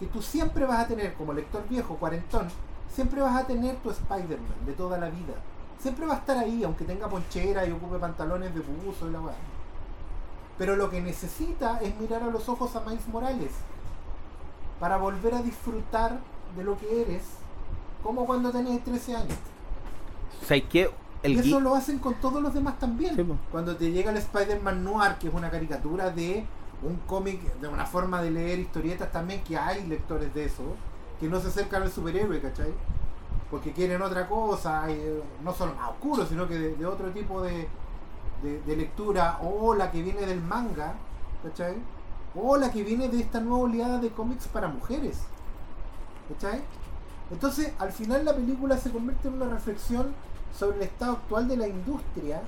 Que tú siempre vas a tener, como lector viejo, cuarentón, siempre vas a tener tu Spider-Man de toda la vida. Siempre va a estar ahí, aunque tenga ponchera y ocupe pantalones de buzo y la weá. Pero lo que necesita es mirar a los ojos a Miles Morales para volver a disfrutar de lo que eres, como cuando tenías 13 años. O sea, que el y eso lo hacen con todos los demás también. Sí. Cuando te llega el Spider-Man Noir, que es una caricatura de un cómic, de una forma de leer historietas también, que hay lectores de eso, que no se acercan al superhéroe, ¿cachai? Porque quieren otra cosa, eh, no solo más oscuros, sino que de, de otro tipo de, de- de lectura, o la que viene del manga, ¿cachai? O la que viene de esta nueva oleada de cómics para mujeres, ¿cachai? Entonces, al final la película se convierte en una reflexión sobre el estado actual de la industria,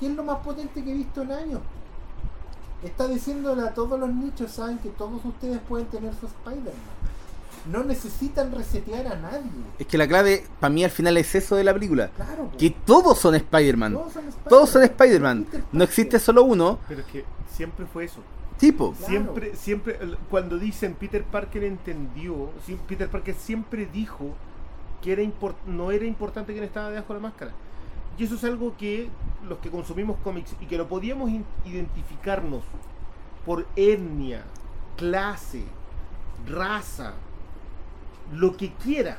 que es lo más potente que he visto en años. Está diciéndole a todos los nichos, saben que todos ustedes pueden tener su Spider-Man. No necesitan resetear a nadie. es que la clave para mí al final es eso de la película. Claro, po. Que todos son Spider-Man. Todos son Spider-Man. No existe solo uno. Pero es que siempre fue eso. Tipo. Claro. Siempre, siempre, cuando dicen Peter Parker entendió, Peter Parker siempre dijo que era import- no era importante quién estaba debajo de la máscara. Y eso es algo que los que consumimos cómics y que no podíamos identificarnos por etnia, clase, raza, lo que quieras,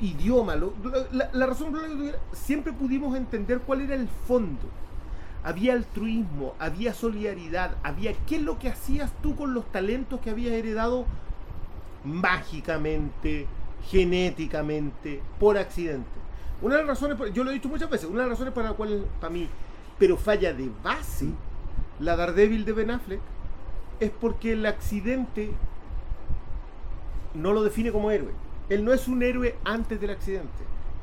idioma, lo- la, la razón por la que tuviera, siempre pudimos entender cuál era el fondo. Había altruismo, había solidaridad, había qué es lo que hacías tú con los talentos que habías heredado mágicamente, genéticamente, por accidente. Una de las razones, yo lo he dicho muchas veces, una de las razones para la cual, para mí, pero falla de base, la Daredevil de Ben Affleck, es porque el accidente no lo define como héroe. Él no es un héroe antes del accidente.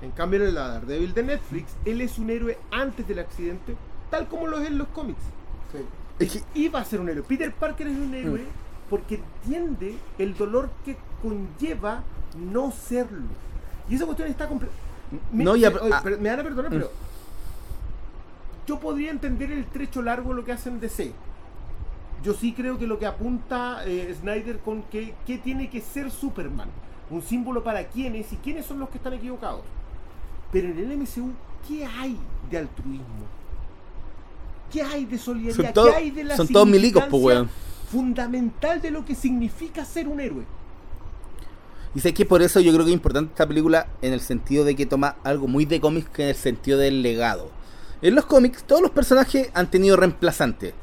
En cambio, en la Daredevil de Netflix, él es un héroe antes del accidente, tal como lo es en los cómics. Sí. Es que- a ser un héroe. Peter Parker es un héroe porque entiende el dolor que conlleva no serlo. Y esa cuestión está comple- Me, No, ya- oye, ah. me van a perdonar, Mm. pero yo podría entender el trecho largo lo que hacen DC. Yo sí creo que lo que apunta eh, Snyder con que, que tiene que ser Superman, un símbolo para quiénes y quiénes son los que están equivocados. Pero en el MCU, ¿qué hay de altruismo? ¿Qué hay de solidaridad? Son ¿Qué hay de la son todos milicos, significancia weón. Fundamental de lo que significa ser un héroe. Y sé que por eso yo creo que es importante esta película en el sentido de que toma algo muy de cómics que en el sentido del legado. En los cómics todos los personajes han tenido reemplazantes.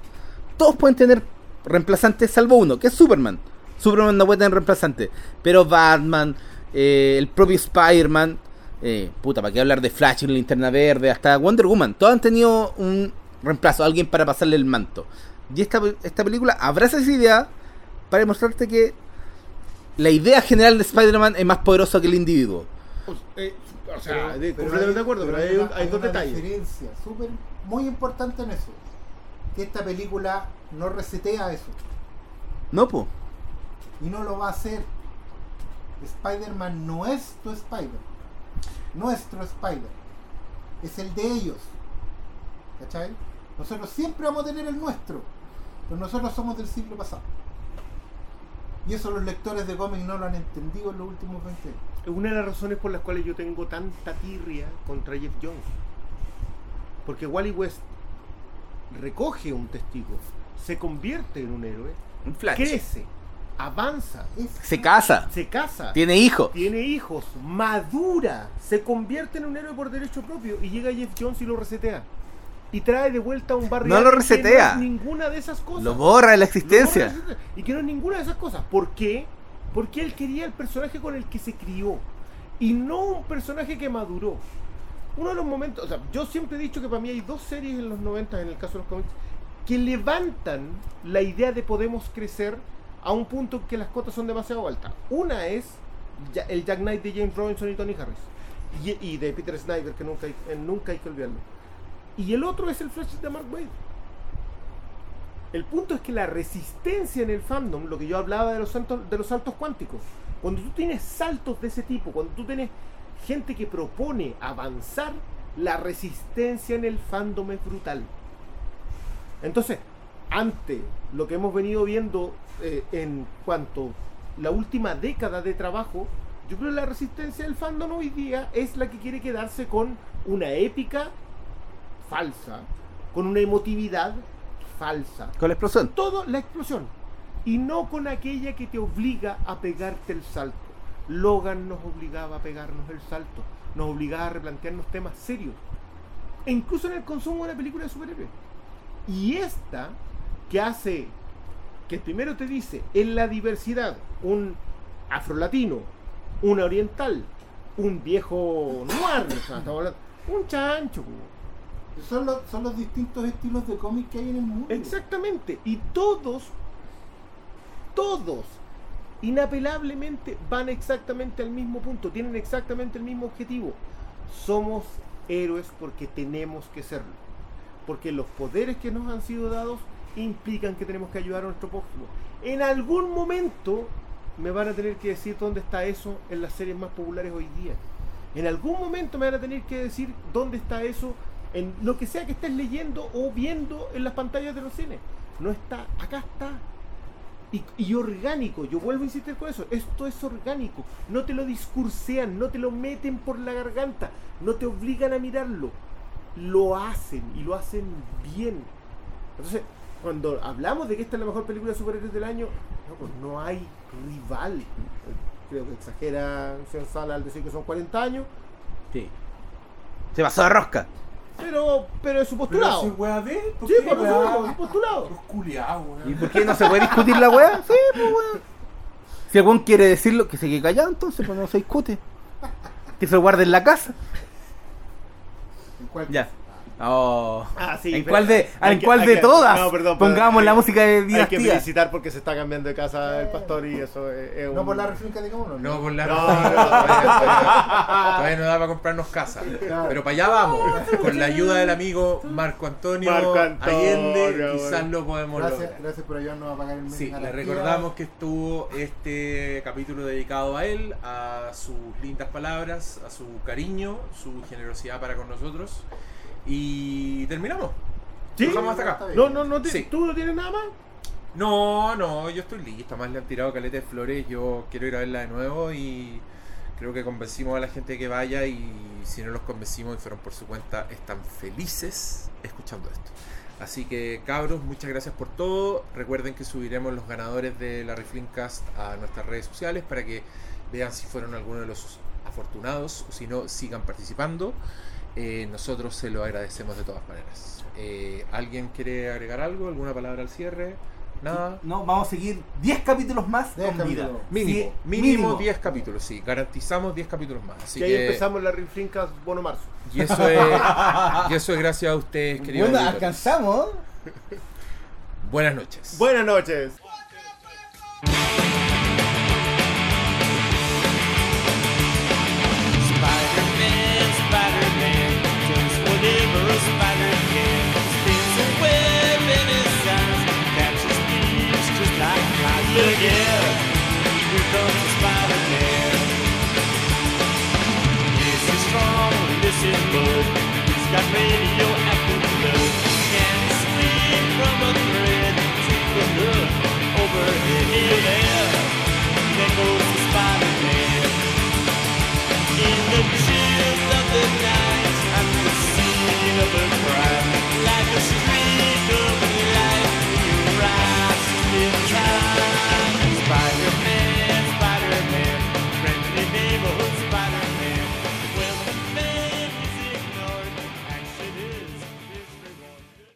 Todos pueden tener reemplazantes salvo uno, que es Superman. Superman no puede tener reemplazante. Pero Batman, eh, el propio Spider-Man, eh, puta, ¿para qué hablar de Flash y Linterna Verde? Hasta Wonder Woman. Todos han tenido un reemplazo, alguien para pasarle el manto. Y esta, esta película abraza esa idea para demostrarte que la idea general de Spider-Man es más poderosa que el individuo. Eh, o sea, Pero- de- pero completamente hay- de acuerdo, pero, pero hay, un- hay dos una detalles. diferencia súper muy importante en eso. Que esta película no resetea eso. No, po. Y no lo va a hacer. Spider-Man no es tu Spider. Nuestro Spider. Es el de ellos. ¿Cachai? Nosotros siempre vamos a tener el nuestro. Pero nosotros somos del siglo pasado. Y eso los lectores de cómics no lo han entendido en los últimos 20 años. Es una de las razones por las cuales yo tengo tanta tirria contra Jeff Jones. Porque Wally West recoge un testigo, se convierte en un héroe, Un Flash. crece, avanza, Se casa. se casa, Tiene hijos. tiene hijos, madura, se convierte en un héroe por derecho propio y llega Jeff Jones y lo resetea. Y trae de vuelta a un barrio No lo resetea. no ninguna de esas cosas. Lo borra de la existencia. borra Y que no es ninguna de esas cosas. ¿Por qué? Porque él quería el personaje con el que se crió. Y no un personaje que maduró. Uno de los momentos, o sea, yo siempre he dicho que para mí hay dos series en los 90, en el caso de los cómics, que levantan la idea de podemos crecer a un punto que las cotas son demasiado altas. Una es el Jack Knight de James Robinson y Tony Harris. Y, y de Peter Snyder, que nunca hay, eh, nunca hay que olvidarlo. Y el otro es el Flash de Mark Waid. El punto es que la resistencia en el fandom, lo que yo hablaba de los saltos, de los saltos cuánticos, cuando tú tienes saltos de ese tipo, cuando tú tienes gente que propone avanzar, la resistencia en el fandom es brutal. Entonces, ante lo que hemos venido viendo eh, en cuanto la última década de trabajo, yo creo que la resistencia del fandom hoy día es la que quiere quedarse con una épica falsa, con una emotividad falsa, Con la explosión. todo la explosión y no con aquella que te obliga a pegarte el salto. Logan nos obligaba a pegarnos el salto, nos obligaba a replantearnos temas serios, e incluso en el consumo de una película de superhéroes. Y esta que hace, que primero te dice, en la diversidad, un afrolatino, un oriental, un viejo noir, o sea, un chancho. Son los, son los distintos estilos de cómic que hay en el mundo. Exactamente. Y todos, todos, inapelablemente van exactamente al mismo punto, tienen exactamente el mismo objetivo. Somos héroes porque tenemos que serlo. Porque los poderes que nos han sido dados implican que tenemos que ayudar a nuestro prójimo. En algún momento me van a tener que decir dónde está eso en las series más populares hoy día. En algún momento me van a tener que decir dónde está eso en lo que sea que estés leyendo o viendo en las pantallas de los cines. No está, acá está. Y, y orgánico, yo vuelvo a insistir con eso, esto es orgánico, no te lo discursean, no te lo meten por la garganta, no te obligan a mirarlo, lo hacen y lo hacen bien. Entonces, cuando hablamos de que esta es la mejor película de superhéroes del año, no, pues hay rival. Creo que exagera señor Sala al decir que son 40 años, Sí. Se pasó de rosca. Pero, pero es su Pero postulado. weá de él, ¿por Sí, por weá? postulado, es postulado. Los culiados, ¿Y por qué no se puede discutir la weá? Sí, pues weón. Si algún quiere decirlo, que se quede callado, entonces pues no se discute. Que se lo guarde en la casa. ¿En cuál? Ya. Oh. Ah, sí, ¿En cuál de, en cuál de que- todas? no, perdón, Pongamos hay- la música de Hay que dinastía. felicitar porque se está cambiando de casa el pastor y eso es, es No por la reflinca de uno. No, por la No, todavía, todavía- todavía no da para comprarnos casa. Claro. Pero para allá vamos. Con la ayuda del amigo Marco Antonio, Marco Antonio, Allende, bueno. quizás lo podemos Gracias, lograr. gracias por ayudarnos a pagar el mes Sí, le recordamos que estuvo este capítulo dedicado a él, a sus lindas palabras, a su cariño, su generosidad para con nosotros. Y terminamos. ¿Sí? Hasta acá. No, no, no, te- Sí. ¿tú no tienes nada más? No, no, yo estoy listo. Más le han tirado caleta de flores. Yo quiero ir a verla de nuevo y creo que convencimos a la gente que vaya. Y si no los convencimos y fueron por su cuenta, están felices escuchando esto. Así que, cabros, muchas gracias por todo. Recuerden que subiremos los ganadores de la Reflincast a nuestras redes sociales para que vean si fueron algunos de los afortunados o si no, sigan participando. Eh, nosotros se lo agradecemos de todas maneras. Eh, ¿Alguien quiere agregar algo? ¿Alguna palabra al cierre? Nada. No, vamos a seguir 10 capítulos más 10 con vida. Mínimo, Sí, mínimo 10 capítulos, sí. Garantizamos 10 capítulos más. Así Y ahí que, empezamos la Rinfrincas Bono Marzo. y, eso es, y eso es gracias a ustedes, queridos Bueno, auditores. alcanzamos. Buenas noches. Buenas noches. again. Here comes the smile again. This is strong, this is bold. He's got radioactive blood. Can't from a thread. Overhead. There, the spider man. In the of the.